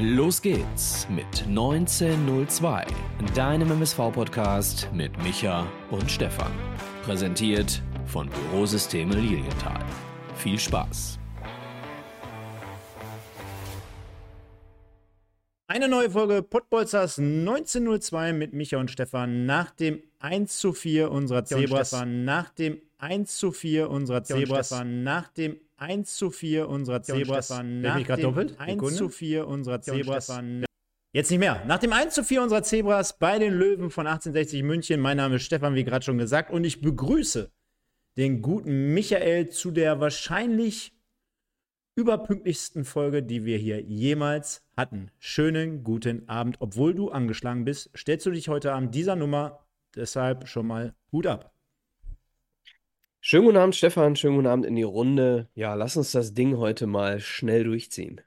Los geht's mit 1902, deinem MSV-Podcast mit Micha und Stefan. Präsentiert von Bürosysteme Lilienthal. Viel Spaß! Eine neue Folge Pottbolzers 1902 mit Micha und Stefan nach dem 1 zu 4 unserer Zebras. Nach dem 1 zu 4 unserer Zebras. Nach dem 1 zu 4 unserer Zebras. Nach dem 1 zu 4 unserer Zebras. Jetzt nicht mehr. Nach dem 1 zu 4 unserer Zebras bei den Löwen von 1860 München. Mein Name ist Stefan, wie gerade schon gesagt. Und ich begrüße den guten Michael zu der wahrscheinlich überpünktlichsten Folge, die wir hier jemals hatten. Schönen guten Abend. Obwohl du angeschlagen bist, stellst du dich heute Abend dieser Nummer. Deshalb schon mal Hut ab. Schönen guten Abend, Stefan. Schönen guten Abend in die Runde. Ja, lass uns das Ding heute mal schnell durchziehen.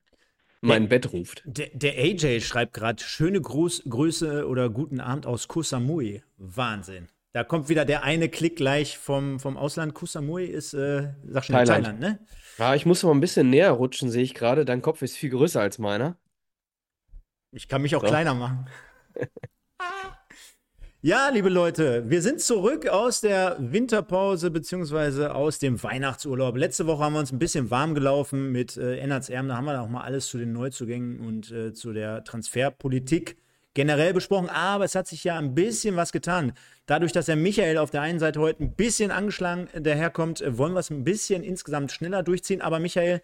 Mein Bett ruft. Der, der AJ schreibt gerade schöne Gruß, Grüße oder guten Abend aus Kusamui. Wahnsinn. Da kommt wieder der eine Klick gleich vom, vom Ausland. Kusamui ist, äh, sag schon, Thailand. Thailand, ne? Ja, ich muss mal ein bisschen näher rutschen, sehe ich gerade. Dein Kopf ist viel größer als meiner. Ich kann mich auch So. kleiner machen. Ja, liebe Leute, wir sind zurück aus der Winterpause beziehungsweise aus dem Weihnachtsurlaub. Letzte Woche haben wir uns ein bisschen warm gelaufen mit äh, Ennerts Erben. Da haben wir auch mal alles zu den Neuzugängen und äh, zu der Transferpolitik generell besprochen. Aber es hat sich ja ein bisschen was getan. Dadurch, dass der Michael auf der einen Seite heute ein bisschen angeschlagen daherkommt, äh, wollen wir es ein bisschen insgesamt schneller durchziehen. Aber Michael,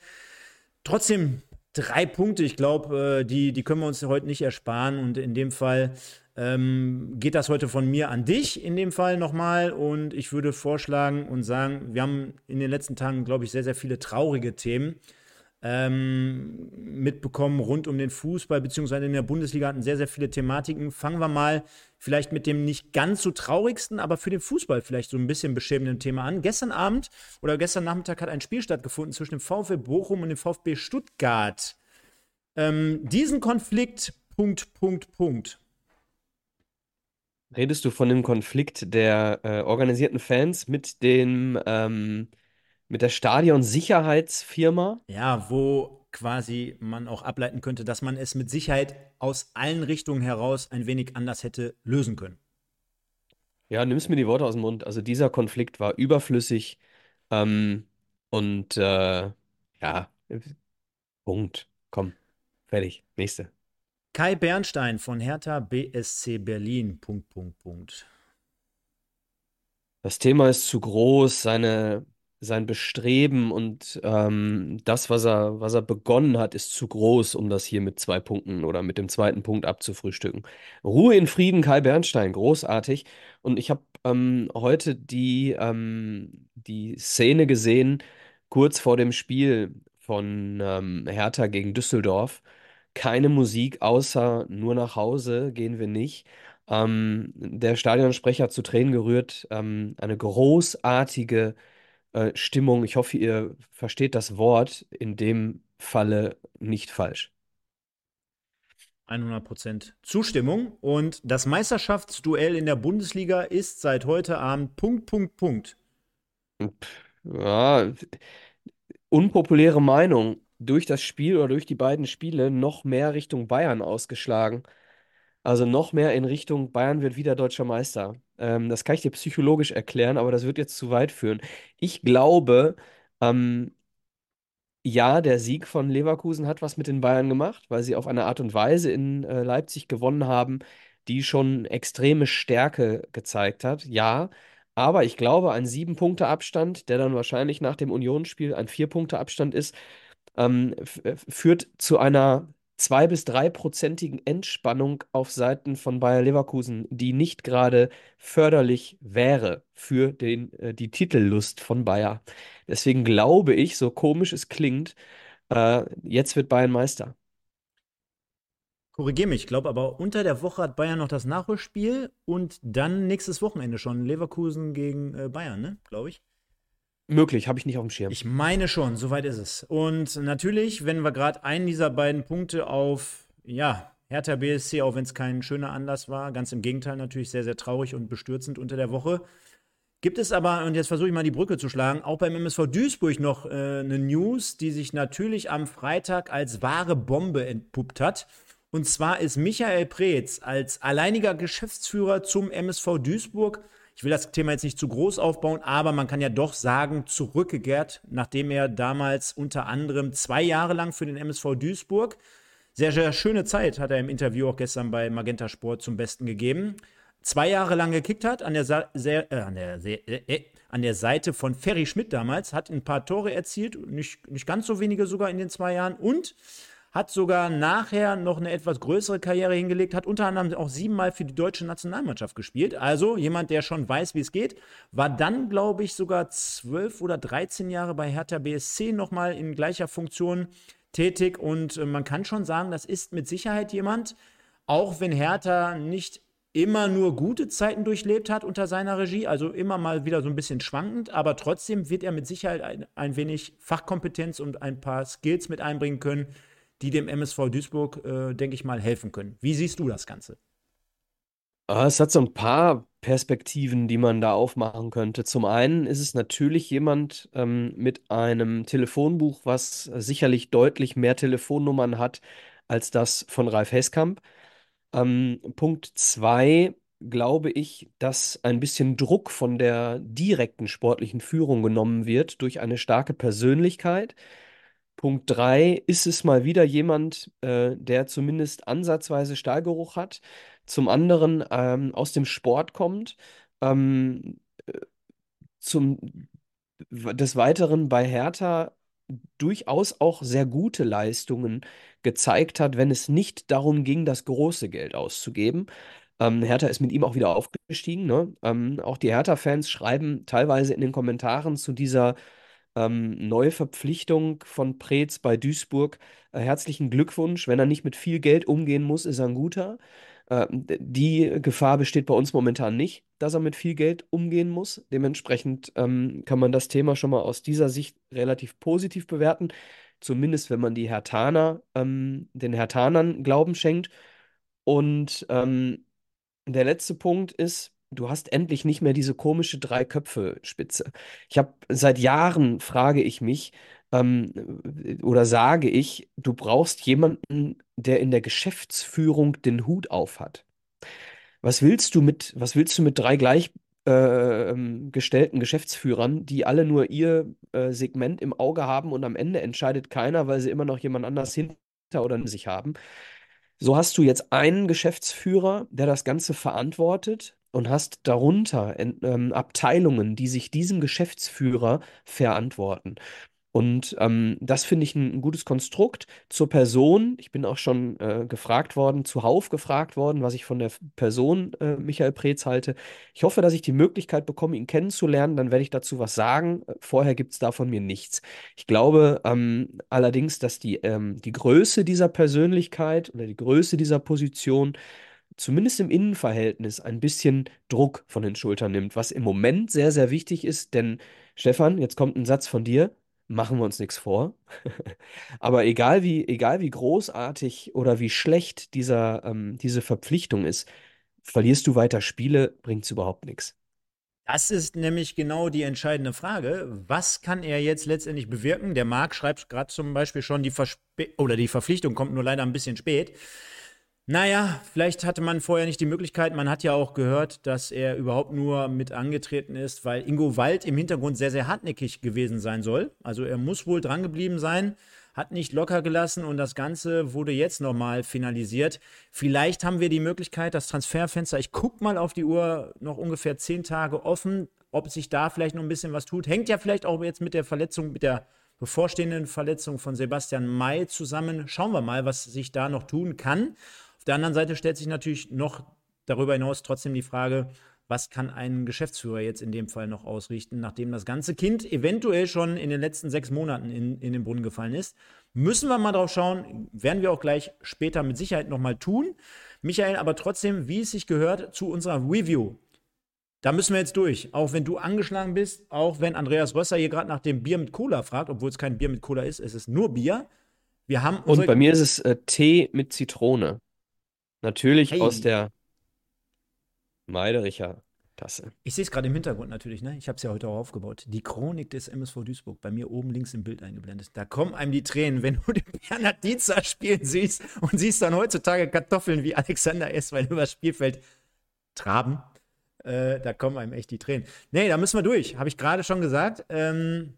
trotzdem drei Punkte. Ich glaube, äh, die, die können wir uns heute nicht ersparen. Und in dem Fall ähm, geht das heute von mir an dich, in dem Fall nochmal. Und ich würde vorschlagen und sagen, wir haben in den letzten Tagen, glaube ich, sehr, sehr viele traurige Themen ähm, mitbekommen rund um den Fußball, beziehungsweise in der Bundesliga hatten sehr, sehr viele Thematiken. Fangen wir mal vielleicht mit dem nicht ganz so traurigsten, aber für den Fußball vielleicht so ein bisschen beschämenden Thema an. Gestern Abend oder gestern Nachmittag hat ein Spiel stattgefunden zwischen dem VfB Bochum und dem VfB Stuttgart. Ähm, diesen Konflikt, Punkt, Punkt, Punkt. Redest du von dem Konflikt der äh, organisierten Fans mit dem, ähm, mit der Stadionsicherheitsfirma? Ja, wo quasi man auch ableiten könnte, dass man es mit Sicherheit aus allen Richtungen heraus ein wenig anders hätte lösen können. Ja, nimmst mir die Worte aus dem Mund. Also dieser Konflikt war überflüssig. Ähm, und äh, ja, Punkt. Komm, fertig. Nächste. Kai Bernstein von Hertha BSC Berlin. Punkt, Punkt, Punkt. Das Thema ist zu groß, seine, sein Bestreben und ähm, das, was er, was er begonnen hat, ist zu groß, um das hier mit zwei Punkten oder mit dem zweiten Punkt abzufrühstücken. Ruhe in Frieden, Kai Bernstein, großartig. Und ich habe ähm, heute die, ähm, die Szene gesehen, kurz vor dem Spiel von ähm, Hertha gegen Düsseldorf. Keine Musik, außer nur nach Hause gehen wir nicht. Ähm, der Stadionsprecher hat zu Tränen gerührt. Ähm, eine großartige äh, Stimmung. Ich hoffe, ihr versteht das Wort in dem Falle nicht falsch. 100% Zustimmung. Und das Meisterschaftsduell in der Bundesliga ist seit heute Abend Punkt, Punkt, Punkt. Ja, unpopuläre Meinung. Durch das Spiel oder durch die beiden Spiele noch mehr Richtung Bayern ausgeschlagen. Also noch mehr in Richtung Bayern wird wieder deutscher Meister. Ähm, das kann ich dir psychologisch erklären, aber das wird jetzt zu weit führen. Ich glaube, ähm, ja, der Sieg von Leverkusen hat was mit den Bayern gemacht, weil sie auf eine Art und Weise in äh, Leipzig gewonnen haben, die schon extreme Stärke gezeigt hat. Ja, aber ich glaube, ein Sieben-Punkte-Abstand, der dann wahrscheinlich nach dem Unionsspiel ein Vier-Punkte-Abstand ist, ähm, f- führt zu einer zwei- bis dreiprozentigen Entspannung auf Seiten von Bayer Leverkusen, die nicht gerade förderlich wäre für den, äh, die Titellust von Bayer. Deswegen glaube ich, so komisch es klingt, äh, jetzt wird Bayern Meister. Korrigiere mich, ich glaube aber, unter der Woche hat Bayern noch das Nachholspiel und dann nächstes Wochenende schon Leverkusen gegen äh, Bayern, ne? Glaube ich. Möglich, habe ich nicht auf dem Schirm. Ich meine schon, soweit ist es. Und natürlich, wenn wir gerade einen dieser beiden Punkte auf, ja, Hertha BSC, auch wenn es kein schöner Anlass war, ganz im Gegenteil natürlich sehr, sehr traurig und bestürzend unter der Woche, Gibt es aber, und jetzt versuche ich mal die Brücke zu schlagen, auch beim MSV Duisburg noch äh, eine News, die sich natürlich am Freitag als wahre Bombe entpuppt hat. Und zwar ist Michael Preetz als alleiniger Geschäftsführer zum MSV Duisburg ich will das Thema jetzt nicht zu groß aufbauen, aber man kann ja doch sagen, zurückgekehrt, nachdem er damals unter anderem zwei Jahre lang für den MSV Duisburg, sehr, sehr schöne Zeit hat er im Interview auch gestern bei Magenta Sport zum Besten gegeben, zwei Jahre lang gekickt hat, an der, Sa sehr, äh, an, der äh, äh, an der Seite von Ferry Schmidt damals, hat ein paar Tore erzielt, nicht, nicht ganz so wenige sogar in den zwei Jahren und hat sogar nachher noch eine etwas größere Karriere hingelegt, hat unter anderem auch siebenmal für die deutsche Nationalmannschaft gespielt. Also jemand, der schon weiß, wie es geht. War dann, glaube ich, sogar zwölf oder dreizehn Jahre bei Hertha BSC nochmal in gleicher Funktion tätig. Und äh, man kann schon sagen, das ist mit Sicherheit jemand, auch wenn Hertha nicht immer nur gute Zeiten durchlebt hat unter seiner Regie, also immer mal wieder so ein bisschen schwankend, aber trotzdem wird er mit Sicherheit ein, ein wenig Fachkompetenz und ein paar Skills mit einbringen können, die dem MSV Duisburg, äh, denke ich mal, helfen können. Wie siehst du das Ganze? Ah, es hat so ein paar Perspektiven, die man da aufmachen könnte. Zum einen ist es natürlich jemand ähm, mit einem Telefonbuch, was sicherlich deutlich mehr Telefonnummern hat als das von Ralf Heskamp. Ähm, Punkt zwei glaube ich, dass ein bisschen Druck von der direkten sportlichen Führung genommen wird durch eine starke Persönlichkeit Punkt 3, ist es mal wieder jemand, äh, der zumindest ansatzweise Stahlgeruch hat, zum anderen ähm, aus dem Sport kommt, ähm, äh, zum, des Weiteren bei Hertha durchaus auch sehr gute Leistungen gezeigt hat, wenn es nicht darum ging, das große Geld auszugeben. Ähm, Hertha ist mit ihm auch wieder aufgestiegen. Ne? Ähm, auch die Hertha-Fans schreiben teilweise in den Kommentaren zu dieser ähm, neue Verpflichtung von Preetz bei Duisburg. Äh, herzlichen Glückwunsch. Wenn er nicht mit viel Geld umgehen muss, ist er ein guter. Äh, die Gefahr besteht bei uns momentan nicht, dass er mit viel Geld umgehen muss. Dementsprechend ähm, kann man das Thema schon mal aus dieser Sicht relativ positiv bewerten. Zumindest wenn man die Hertaner, ähm, den Hertanern Glauben schenkt. Und ähm, der letzte Punkt ist, du hast endlich nicht mehr diese komische Drei-Köpfe-Spitze. Ich habe seit Jahren frage ich mich ähm, oder sage ich, du brauchst jemanden, der in der Geschäftsführung den Hut auf hat. Was willst du mit, was willst du mit drei gleichgestellten äh, Geschäftsführern, die alle nur ihr äh, Segment im Auge haben und am Ende entscheidet keiner, weil sie immer noch jemand anders hinter oder in sich haben? So hast du jetzt einen Geschäftsführer, der das Ganze verantwortet, und hast darunter ähm, Abteilungen, die sich diesem Geschäftsführer verantworten. Und ähm, das finde ich ein, ein, gutes Konstrukt zur Person. Ich bin auch schon äh, gefragt worden, zuhauf gefragt worden, was ich von der Person äh, Michael Preetz halte. Ich hoffe, dass ich die Möglichkeit bekomme, ihn kennenzulernen. Dann werde ich dazu was sagen. Vorher gibt es da von mir nichts. Ich glaube ähm, allerdings, dass die, ähm, die Größe dieser Persönlichkeit oder die Größe dieser Position zumindest im Innenverhältnis ein bisschen Druck von den Schultern nimmt, was im Moment sehr, sehr wichtig ist, denn Stefan, jetzt kommt ein Satz von dir, machen wir uns nichts vor. Aber egal wie, egal wie großartig oder wie schlecht dieser, ähm, diese Verpflichtung ist, verlierst du weiter Spiele, bringt es überhaupt nichts. Das ist nämlich genau die entscheidende Frage. Was kann er jetzt letztendlich bewirken? Der Marc schreibt gerade zum Beispiel schon, die, Verspe oder die Verpflichtung kommt nur leider ein bisschen spät. Naja, vielleicht hatte man vorher nicht die Möglichkeit. Man hat ja auch gehört, dass er überhaupt nur mit angetreten ist, weil Ingo Wald im Hintergrund sehr, sehr hartnäckig gewesen sein soll. Also er muss wohl drangeblieben sein, hat nicht locker gelassen und das Ganze wurde jetzt nochmal finalisiert. Vielleicht haben wir die Möglichkeit, das Transferfenster, ich gucke mal auf die Uhr, noch ungefähr zehn Tage offen, ob sich da vielleicht noch ein bisschen was tut. Hängt ja vielleicht auch jetzt mit der Verletzung, mit der bevorstehenden Verletzung von Sebastian May zusammen. Schauen wir mal, was sich da noch tun kann der anderen Seite stellt sich natürlich noch darüber hinaus trotzdem die Frage, was kann ein Geschäftsführer jetzt in dem Fall noch ausrichten, nachdem das ganze Kind eventuell schon in den letzten sechs Monaten in, in den Brunnen gefallen ist. Müssen wir mal drauf schauen, werden wir auch gleich später mit Sicherheit nochmal tun. Michael, aber trotzdem, wie es sich gehört, zu unserer Review. Da müssen wir jetzt durch. Auch wenn du angeschlagen bist, auch wenn Andreas Rösser hier gerade nach dem Bier mit Cola fragt, obwohl es kein Bier mit Cola ist, es ist nur Bier. Wir haben Und bei mir ist es äh, Tee mit Zitrone. Natürlich aus der Meidericher Tasse. Ich sehe es gerade im Hintergrund natürlich, ne? Ich habe es ja heute auch aufgebaut. Die Chronik des MSV Duisburg, bei mir oben links im Bild eingeblendet. Da kommen einem die Tränen, wenn du den Bernhard Dietzer spielen siehst und siehst dann heutzutage Kartoffeln wie Alexander Esswein über das Spielfeld traben. Äh, da kommen einem echt die Tränen. Nee, da müssen wir durch, habe ich gerade schon gesagt. Ähm,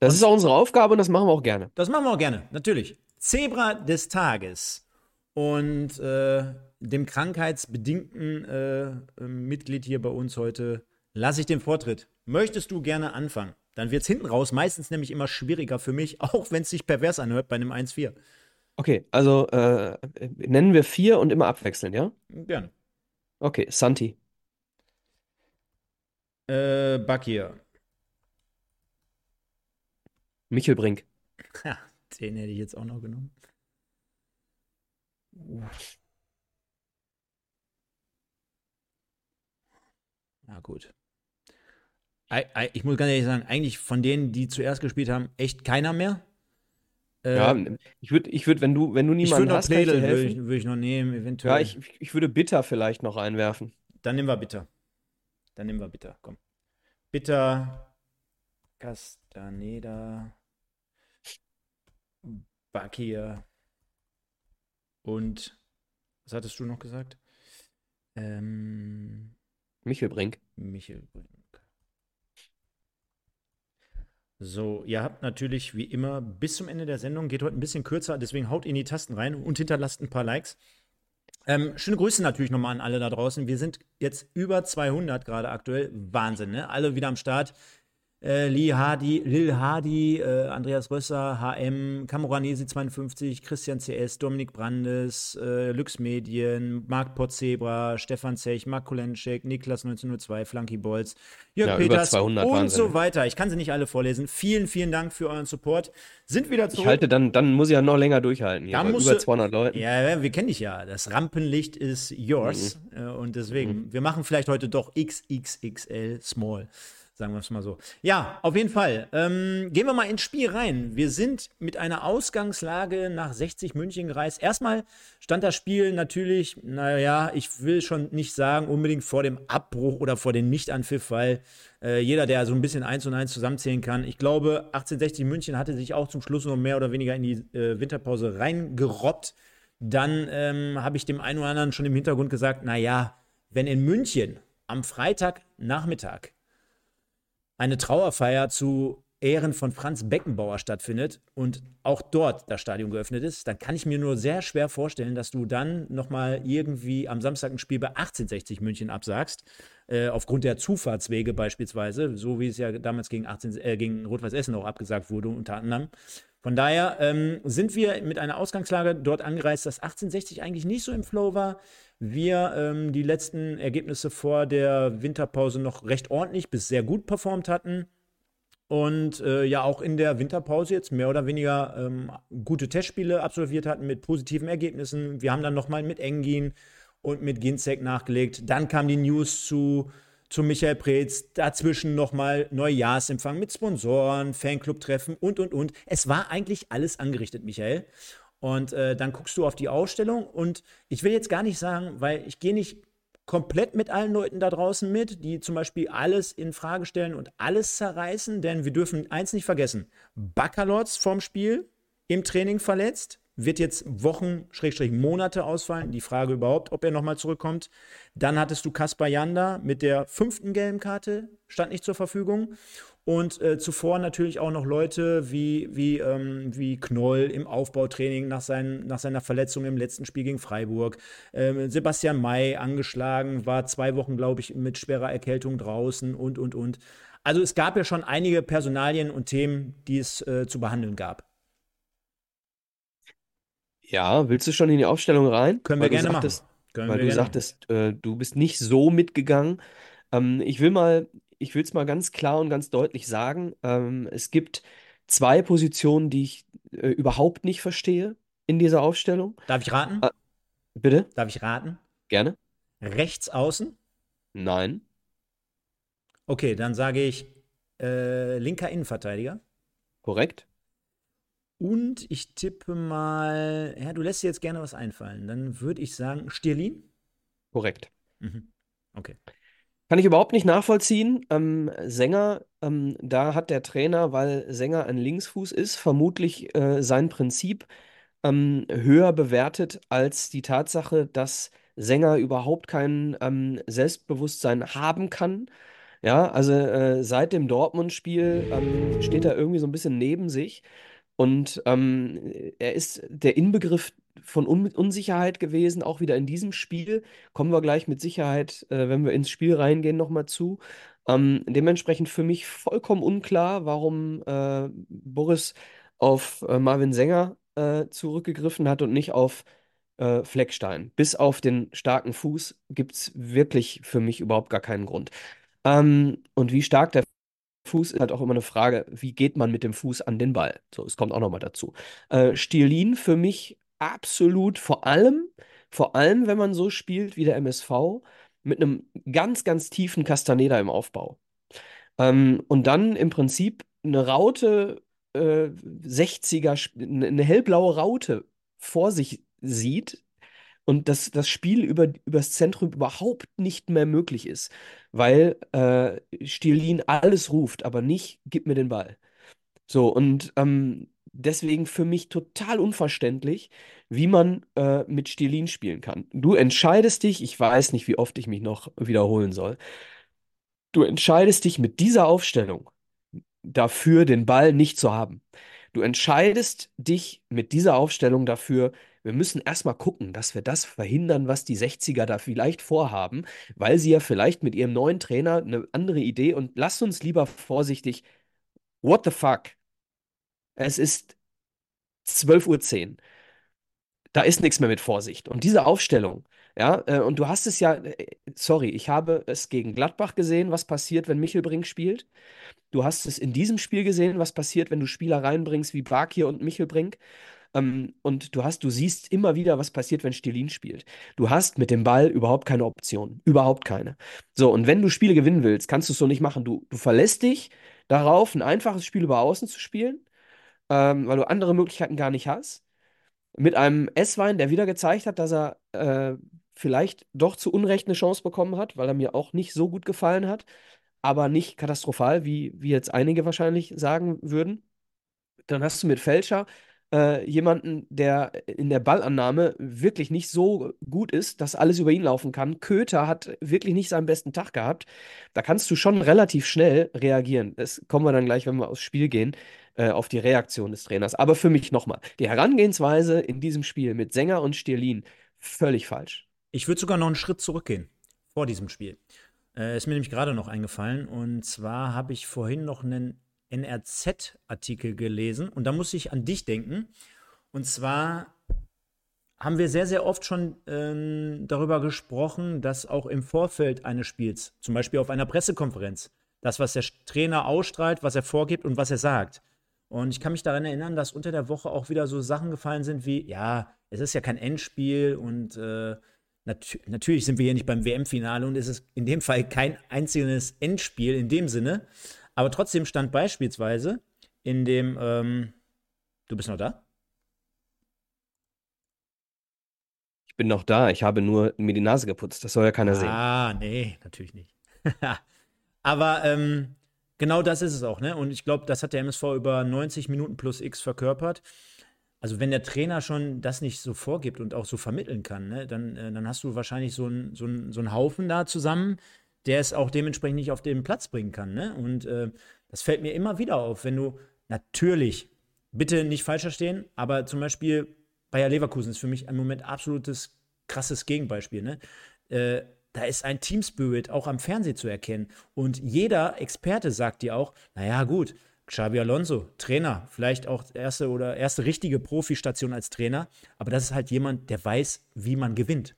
Das ist auch unsere Aufgabe und das machen wir auch gerne. das machen wir auch gerne, natürlich. Zebra des Tages. Und äh, dem krankheitsbedingten äh, ähm, Mitglied hier bei uns heute lasse ich den Vortritt. Möchtest du gerne anfangen? Dann wird es hinten raus meistens nämlich immer schwieriger für mich, auch wenn es sich pervers anhört bei einem 1-4. Okay, also äh, nennen wir vier und immer abwechseln, ja? Gerne. Okay, Santi, Äh, Bakir. Michel Brink, Ha, den hätte ich jetzt auch noch genommen. Na gut. Ich muss ganz ehrlich sagen, eigentlich von denen, die zuerst gespielt haben, echt keiner mehr. Ja, ich würde, ich würd, wenn du, wenn du niemanden hast, kann ich Pledel, würde ich, würd ich noch nehmen, eventuell. Ja, ich, ich würde Bitter vielleicht noch einwerfen. Dann nehmen wir Bitter. Dann nehmen wir Bitter, komm. Bitter, Castaneda, Bakir und was hattest du noch gesagt? Ähm, Michel Brink. Michel Brink. So, ihr habt natürlich wie immer bis zum Ende der Sendung, geht heute ein bisschen kürzer, deswegen haut in die Tasten rein und hinterlasst ein paar Likes. Ähm, schöne Grüße natürlich nochmal an alle da draußen. Wir sind jetzt über 200 gerade aktuell. Wahnsinn, ne? Alle wieder am Start. Äh, Lee Hardy, Lil Hardy, äh, Andreas Rösser, HM, Camoranesi 52, Christian CS, Dominik Brandes, äh, Lux Medien, Marc Potzebra, Stefan Zech, Marc Kolenschek, Niklas 1902, Flunky Bolz, Jörg Ja, Peters 200 und Wahnsinn. so weiter. Ich kann sie nicht alle vorlesen. Vielen, vielen Dank für euren Support. Sind wieder Ich zurück. halte dann, dann muss ich ja noch länger durchhalten hier, Da bei musst über du- 200 Leuten. Ja, wir kennen dich ja. Das Rampenlicht ist yours. Mhm. Äh, Und deswegen, wir machen vielleicht heute doch XXXL Small. Sagen wir es mal so. Ja, auf jeden Fall. Ähm, gehen wir mal ins Spiel rein. Wir sind mit einer Ausgangslage nach 60 München gereist. Erstmal stand das Spiel natürlich, naja, ich will schon nicht sagen, unbedingt vor dem Abbruch oder vor dem Nichtanpfiff, weil äh, jeder, der so ein bisschen eins und eins zusammenzählen kann, ich glaube, 1860 München hatte sich auch zum Schluss noch mehr oder weniger in die äh, Winterpause reingerobbt. Dann ähm, habe ich dem einen oder anderen schon im Hintergrund gesagt, naja, wenn in München am Freitagnachmittag eine Trauerfeier zu Ehren von Franz Beckenbauer stattfindet und auch dort das Stadion geöffnet ist, dann kann ich mir nur sehr schwer vorstellen, dass du dann nochmal irgendwie am Samstag ein Spiel bei 1860 München absagst, äh, aufgrund der Zufahrtswege beispielsweise, so wie es ja damals gegen, 18, äh, gegen Rot-Weiß Essen auch abgesagt wurde, unter anderem. Von daher ähm, sind wir mit einer Ausgangslage dort angereist, dass 1860 eigentlich nicht so im Flow war. Wir ähm, die letzten Ergebnisse vor der Winterpause noch recht ordentlich bis sehr gut performt hatten. Und äh, ja, auch in der Winterpause jetzt mehr oder weniger ähm, gute Testspiele absolviert hatten mit positiven Ergebnissen. Wir haben dann nochmal mit Engin und mit Ginzek nachgelegt. Dann kam die News zu, zu Michael Preetz. Dazwischen nochmal Neujahrsempfang mit Sponsoren, Fanclub-Treffen und, und, und. Es war eigentlich alles angerichtet, Michael. Und äh, dann guckst du auf die Ausstellung und ich will jetzt gar nicht sagen, weil ich gehe nicht komplett mit allen Leuten da draußen mit, die zum Beispiel alles in Frage stellen und alles zerreißen, denn wir dürfen eins nicht vergessen: Baccalords vorm Spiel im Training verletzt, wird jetzt Wochen, Schrägstrich Monate ausfallen. Die Frage überhaupt, ob er nochmal zurückkommt. Dann hattest du Kaspar Janda mit der fünften gelben Karte, stand nicht zur Verfügung. Und äh, zuvor natürlich auch noch Leute wie, wie, ähm, wie Knoll im Aufbautraining nach, seinen, nach seiner Verletzung im letzten Spiel gegen Freiburg. Ähm, Sebastian May angeschlagen, war zwei Wochen, glaube ich, mit schwerer Erkältung draußen und, und, und. Also es gab ja schon einige Personalien und Themen, die es äh, zu behandeln gab. Ja, willst du schon in die Aufstellung rein? Können Weil wir gerne sagtest, machen. Können weil du gerne sagtest, äh, du bist nicht so mitgegangen. Ähm, ich will mal, ich will es mal ganz klar und ganz deutlich sagen. Ähm, es gibt zwei Positionen, die ich äh, überhaupt nicht verstehe in dieser Aufstellung. Darf ich raten? Ah. Bitte? Darf ich raten? Gerne? Rechts außen? Nein. Okay, dann sage ich äh, linker Innenverteidiger. Korrekt? Und ich tippe mal, ja, du lässt dir jetzt gerne was einfallen. Dann würde ich sagen, Stirlin? Korrekt. Mhm. Okay. Kann ich überhaupt nicht nachvollziehen. Ähm, Sänger, ähm, da hat der Trainer, weil Sänger ein Linksfuß ist, vermutlich äh, sein Prinzip ähm, höher bewertet als die Tatsache, dass Sänger überhaupt kein ähm, Selbstbewusstsein haben kann. Ja, also äh, seit dem Dortmund-Spiel ähm, steht er irgendwie so ein bisschen neben sich. Und ähm, er ist der Inbegriff von Un Unsicherheit gewesen, auch wieder in diesem Spiel. Kommen wir gleich mit Sicherheit, äh, wenn wir ins Spiel reingehen, nochmal zu. Ähm, dementsprechend für mich vollkommen unklar, warum äh, Boris auf äh, Marvin Sänger äh, zurückgegriffen hat und nicht auf äh, Fleckstein. Bis auf den starken Fuß gibt es wirklich für mich überhaupt gar keinen Grund. Ähm, und wie stark der Fuß ist halt auch immer eine Frage, wie geht man mit dem Fuß an den Ball? So, es kommt auch nochmal dazu. Äh, Stielin für mich absolut, vor allem, vor allem, wenn man so spielt wie der MSV, mit einem ganz, ganz tiefen Castaneda im Aufbau. Ähm, und dann im Prinzip eine Raute, äh, 60er, eine hellblaue Raute vor sich sieht, und dass das Spiel über, übers Zentrum überhaupt nicht mehr möglich ist, weil äh, Stilin alles ruft, aber nicht, gib mir den Ball. So, und ähm, deswegen für mich total unverständlich, wie man äh, mit Stilin spielen kann. Du entscheidest dich, ich weiß nicht, wie oft ich mich noch wiederholen soll, du entscheidest dich mit dieser Aufstellung dafür, den Ball nicht zu haben. Du entscheidest dich mit dieser Aufstellung dafür, wir müssen erstmal gucken, dass wir das verhindern, was die 60er da vielleicht vorhaben, weil sie ja vielleicht mit ihrem neuen Trainer eine andere Idee und lasst uns lieber vorsichtig, what the fuck? Es ist 12.10 Uhr. Da ist nichts mehr mit Vorsicht. Und diese Aufstellung, ja, äh, und du hast es ja, äh, sorry, ich habe es gegen Gladbach gesehen, was passiert, wenn Michelbrink spielt. Du hast es in diesem Spiel gesehen, was passiert, wenn du Spieler reinbringst wie Bakir und Michelbrink. Ähm, und du hast, du siehst immer wieder, was passiert, wenn Stilin spielt. Du hast mit dem Ball überhaupt keine Option. Überhaupt keine. So, und wenn du Spiele gewinnen willst, kannst du es so nicht machen. Du, du verlässt dich darauf, ein einfaches Spiel über Außen zu spielen, ähm, weil du andere Möglichkeiten gar nicht hast. Mit einem S-Wein, der wieder gezeigt hat, dass er äh, vielleicht doch zu Unrecht eine Chance bekommen hat, weil er mir auch nicht so gut gefallen hat, aber nicht katastrophal, wie, wie jetzt einige wahrscheinlich sagen würden. Dann hast du mit Fälscher äh, jemanden, der in der Ballannahme wirklich nicht so gut ist, dass alles über ihn laufen kann. Köter hat wirklich nicht seinen besten Tag gehabt. Da kannst du schon relativ schnell reagieren. Das kommen wir dann gleich, wenn wir aufs Spiel gehen, äh, auf die Reaktion des Trainers. Aber für mich nochmal, die Herangehensweise in diesem Spiel mit Sänger und Stierlin, völlig falsch. Ich würde sogar noch einen Schritt zurückgehen vor diesem Spiel. Äh, ist mir nämlich gerade noch eingefallen. Und zwar habe ich vorhin noch einen NRZ-Artikel gelesen und da muss ich an dich denken. Und zwar haben wir sehr, sehr oft schon ähm, darüber gesprochen, dass auch im Vorfeld eines Spiels, zum Beispiel auf einer Pressekonferenz, das, was der Trainer ausstrahlt, was er vorgibt und was er sagt. Und ich kann mich daran erinnern, dass unter der Woche auch wieder so Sachen gefallen sind wie, ja, es ist ja kein Endspiel und äh, nat natürlich sind wir hier nicht beim WM-Finale und es ist in dem Fall kein einzelnes Endspiel in dem Sinne. Aber trotzdem stand beispielsweise in dem, ähm, du bist noch da? Ich bin noch da, ich habe nur mir die Nase geputzt, das soll ja keiner sehen. Ah, nee, natürlich nicht. Aber ähm, genau das ist es auch, ne? Und ich glaube, das hat der MSV über 90 Minuten plus X verkörpert. Also, wenn der Trainer schon das nicht so vorgibt und auch so vermitteln kann, ne, dann, äh, dann hast du wahrscheinlich so einen so so ein Haufen da zusammen, der es auch dementsprechend nicht auf den Platz bringen kann. Ne? Und äh, das fällt mir immer wieder auf, wenn du natürlich, bitte nicht falsch verstehen, aber zum Beispiel Bayer Leverkusen ist für mich im Moment absolutes krasses Gegenbeispiel. Ne? Äh, da ist ein Teamspirit auch am Fernsehen zu erkennen. Und jeder Experte sagt dir auch, naja, gut, Xabi Alonso, Trainer, vielleicht auch erste oder erste richtige Profistation als Trainer, aber das ist halt jemand, der weiß, wie man gewinnt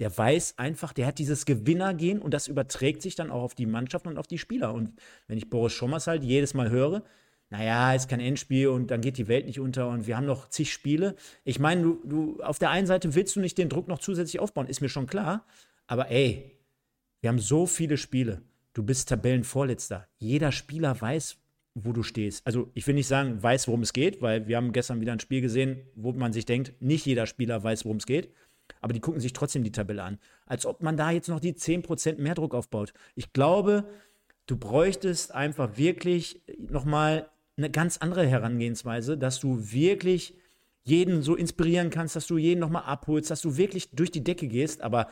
der weiß einfach, der hat dieses Gewinnergehen und das überträgt sich dann auch auf die Mannschaft und auf die Spieler. Und wenn ich Boris Schommers halt jedes Mal höre, naja, ist kein Endspiel und dann geht die Welt nicht unter und wir haben noch zig Spiele. Ich meine, du, du, auf der einen Seite willst du nicht den Druck noch zusätzlich aufbauen, ist mir schon klar. Aber ey, wir haben so viele Spiele. Du bist Tabellenvorletzter. Jeder Spieler weiß, wo du stehst. Also ich will nicht sagen, weiß, worum es geht, weil wir haben gestern wieder ein Spiel gesehen, wo man sich denkt, nicht jeder Spieler weiß, worum es geht. aber die gucken sich trotzdem die Tabelle an. Als ob man da jetzt noch die 10% mehr Druck aufbaut. Ich glaube, du bräuchtest einfach wirklich nochmal eine ganz andere Herangehensweise, dass du wirklich jeden so inspirieren kannst, dass du jeden nochmal abholst, dass du wirklich durch die Decke gehst. Aber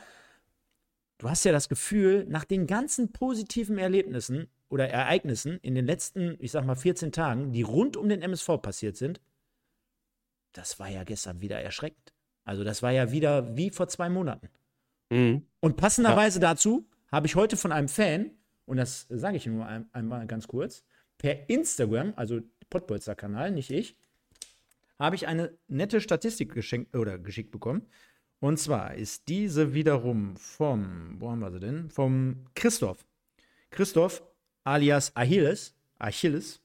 du hast ja das Gefühl, nach den ganzen positiven Erlebnissen oder Ereignissen in den letzten, ich sag mal, 14 Tagen, die rund um den MSV passiert sind, das war ja gestern wieder erschreckend. Also das war ja wieder wie vor zwei Monaten. Mhm. Und passenderweise ja. dazu habe ich heute von einem Fan, und das sage ich nur ein, einmal ganz kurz, per Instagram, also Pottbolzer-Kanal, nicht ich, habe ich eine nette Statistik geschenkt oder geschickt bekommen. Und zwar ist diese wiederum vom, wo haben wir sie denn? Vom Christoph. Christoph alias Achilles. Achilles.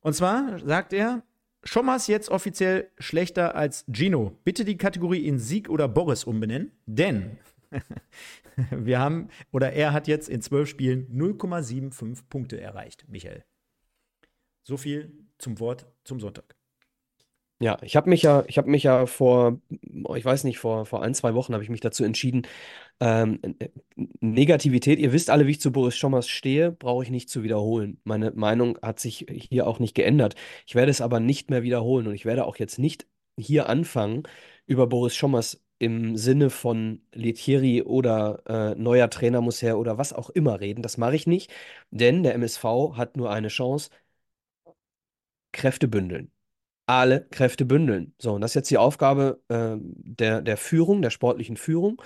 Und zwar sagt er, Schommers jetzt offiziell schlechter als Gino. Bitte die Kategorie in Sieg oder Boris umbenennen, denn wir haben, oder er hat jetzt in zwölf Spielen 0,75 Punkte erreicht, Michael. So viel zum Wort zum Sonntag. Ja, ich habe mich ja, ich habe mich ja vor, ich weiß nicht, vor, vor ein, zwei Wochen habe ich mich dazu entschieden, ähm, Negativität, ihr wisst alle, wie ich zu Boris Schommers stehe, brauche ich nicht zu wiederholen. Meine Meinung hat sich hier auch nicht geändert. Ich werde es aber nicht mehr wiederholen und ich werde auch jetzt nicht hier anfangen, über Boris Schommers im Sinne von Lethierry oder äh, neuer Trainer muss her oder was auch immer reden. Das mache ich nicht, denn der MSV hat nur eine Chance, Kräfte bündeln. Alle Kräfte bündeln. So, und das ist jetzt die Aufgabe äh, der, der Führung, der sportlichen Führung.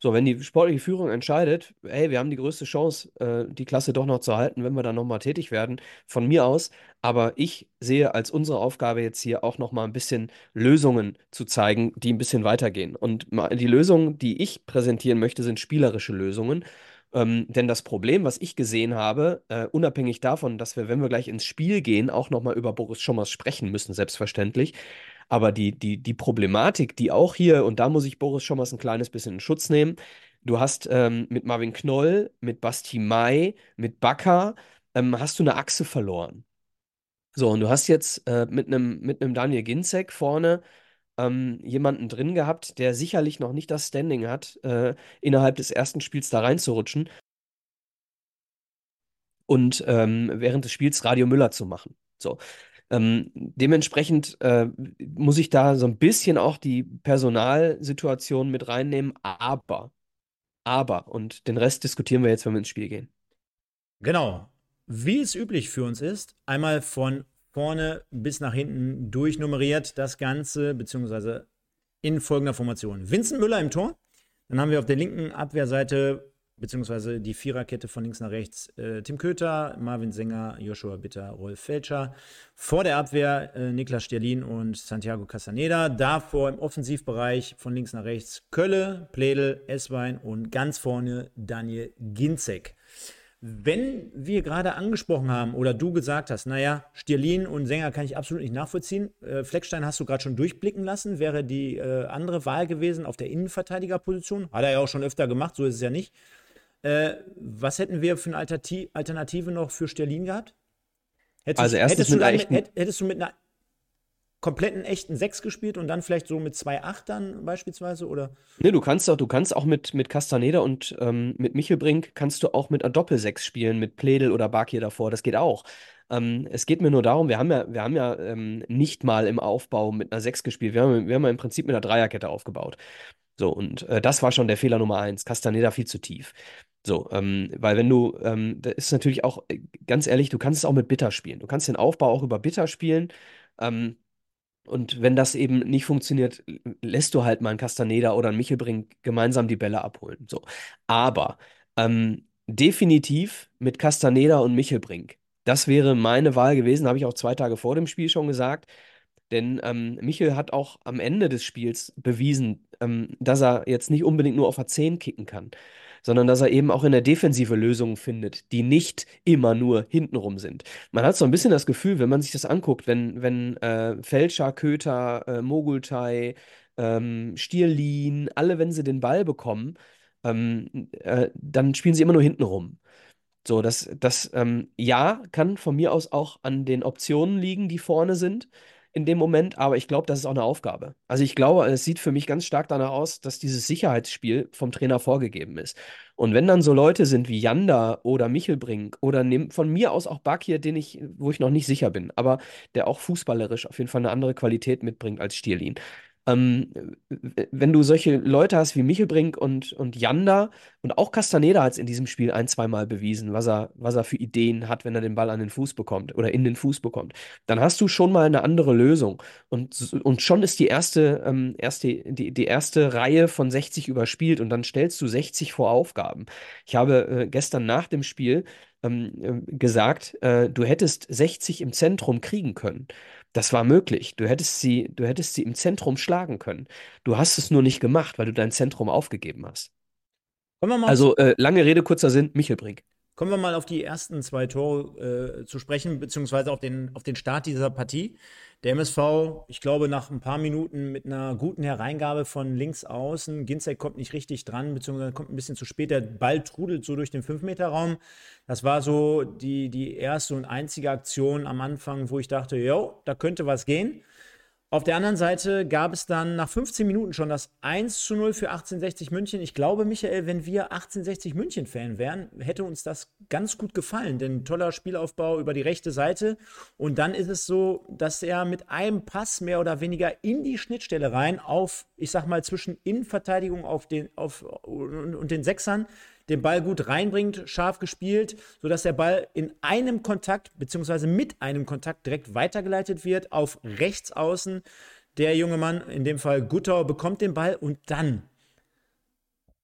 So, wenn die sportliche Führung entscheidet, hey, wir haben die größte Chance, äh, die Klasse doch noch zu halten, wenn wir dann nochmal tätig werden, von mir aus. Aber ich sehe als unsere Aufgabe jetzt hier auch nochmal ein bisschen Lösungen zu zeigen, die ein bisschen weitergehen. Und die Lösungen, die ich präsentieren möchte, sind spielerische Lösungen. Ähm, denn das Problem, was ich gesehen habe, äh, unabhängig davon, dass wir, wenn wir gleich ins Spiel gehen, auch nochmal über Boris Schommers sprechen müssen, selbstverständlich. Aber die, die, die Problematik, die auch hier, und da muss ich Boris Schommers ein kleines bisschen in Schutz nehmen, du hast ähm, mit Marvin Knoll, mit Basti Mai, mit Bakker, ähm, hast du eine Achse verloren. So, und du hast jetzt äh, mit einem mit Daniel Ginzek vorne ähm, jemanden drin gehabt, der sicherlich noch nicht das Standing hat, äh, innerhalb des ersten Spiels da reinzurutschen und ähm, während des Spiels Radio Müller zu machen. So. Ähm, dementsprechend äh, muss ich da so ein bisschen auch die Personalsituation mit reinnehmen, aber, aber, und den Rest diskutieren wir jetzt, wenn wir ins Spiel gehen. Genau. Wie es üblich für uns ist, einmal von vorne bis nach hinten durchnummeriert das Ganze, beziehungsweise in folgender Formation. Vincent Müller im Tor. Dann haben wir auf der linken Abwehrseite beziehungsweise die Viererkette von links nach rechts. Äh, Tim Köter, Marvin Sänger, Joshua Bitter, Rolf Felscher. Vor der Abwehr äh, Niklas Sterlin und Santiago Castaneda. Davor im Offensivbereich von links nach rechts Kölle, Pledel, Esswein und ganz vorne Daniel Ginzek. Wenn wir gerade angesprochen haben oder du gesagt hast, naja, Stierlin und Sänger kann ich absolut nicht nachvollziehen. Äh, Fleckstein hast du gerade schon durchblicken lassen, wäre die äh, andere Wahl gewesen auf der Innenverteidigerposition. Hat er ja auch schon öfter gemacht, so ist es ja nicht. Äh, was hätten wir für eine Alternative noch für Sterlin gehabt? Hättest, also erstens hättest, du mit, hättest du mit einer kompletten echten 6 gespielt und dann vielleicht so mit zwei Achtern beispielsweise oder? Nee, du kannst auch, du kannst auch mit, mit Castaneda und ähm, mit Michelbrink kannst du auch mit einer Doppel-6 spielen, mit Pledel oder Bakir davor, das geht auch. Ähm, es geht mir nur darum, wir haben ja, wir haben ja ähm, nicht mal im Aufbau mit einer 6 gespielt, wir haben, wir haben ja im Prinzip mit einer Dreierkette aufgebaut. So, und äh, das war schon der Fehler Nummer eins. Castaneda viel zu tief. So, ähm, weil wenn du, ähm, da ist natürlich auch, äh, ganz ehrlich, du kannst es auch mit Bitter spielen. Du kannst den Aufbau auch über Bitter spielen. Ähm, und wenn das eben nicht funktioniert, lässt du halt mal einen Castaneda oder einen Michelbrink gemeinsam die Bälle abholen. So. Aber ähm, definitiv mit Castaneda und Michelbrink. Das wäre meine Wahl gewesen, habe ich auch zwei Tage vor dem Spiel schon gesagt. Denn ähm, Michel hat auch am Ende des Spiels bewiesen, ähm, dass er jetzt nicht unbedingt nur auf der 10 kicken kann, sondern dass er eben auch in der Defensive Lösungen findet, die nicht immer nur hintenrum sind. Man hat so ein bisschen das Gefühl, wenn man sich das anguckt, wenn, wenn äh, Felscher, Köter, äh, Mogultai, ähm, Stierlin, alle, wenn sie den Ball bekommen, ähm, äh, dann spielen sie immer nur hintenrum. So, das, das ähm, ja, kann von mir aus auch an den Optionen liegen, die vorne sind in dem Moment, aber ich glaube, das ist auch eine Aufgabe. Also ich glaube, es sieht für mich ganz stark danach aus, dass dieses Sicherheitsspiel vom Trainer vorgegeben ist. Und wenn dann so Leute sind wie Janda oder Michelbrink oder von mir aus auch Bakir, den ich, wo ich noch nicht sicher bin, aber der auch fußballerisch auf jeden Fall eine andere Qualität mitbringt als Stierlin, ähm, wenn du solche Leute hast wie Michelbrink und, und Janda und auch Castaneda hat es in diesem Spiel ein, zweimal bewiesen, was er, was er für Ideen hat, wenn er den Ball an den Fuß bekommt oder in den Fuß bekommt, dann hast du schon mal eine andere Lösung. Und, und schon ist die erste, ähm, erste, die, die erste Reihe von 60 überspielt und dann stellst du 60 vor Aufgaben. Ich habe äh, gestern nach dem Spiel ähm, äh, gesagt, äh, du hättest 60 im Zentrum kriegen können. Das war möglich. Du hättest sie, du hättest sie im Zentrum schlagen können. Du hast es nur nicht gemacht, weil du dein Zentrum aufgegeben hast. also äh, lange Rede, kurzer Sinn, Michelbrink. Kommen wir mal auf die ersten zwei Tore äh, zu sprechen, beziehungsweise auf den, auf den Start dieser Partie. Der MSV, ich glaube, nach ein paar Minuten mit einer guten Hereingabe von links außen. Ginzek kommt nicht richtig dran, beziehungsweise kommt ein bisschen zu spät. Der Ball trudelt so durch den 5-Meter-Raum. Das war so die, die erste und einzige Aktion am Anfang, wo ich dachte, jo, da könnte was gehen. Auf der anderen Seite gab es dann nach 15 Minuten schon das 1 zu 0 für 1860 München. Ich glaube, Michael, wenn wir 1860 München-Fan wären, hätte uns das ganz gut gefallen. Denn toller Spielaufbau über die rechte Seite. Und dann ist es so, dass er mit einem Pass mehr oder weniger in die Schnittstelle rein auf, ich sag mal, zwischen Innenverteidigung auf den, auf, und, und den Sechsern den Ball gut reinbringt, scharf gespielt, sodass der Ball in einem Kontakt beziehungsweise mit einem Kontakt direkt weitergeleitet wird auf rechts außen. Der junge Mann, in dem Fall Guttau, bekommt den Ball und dann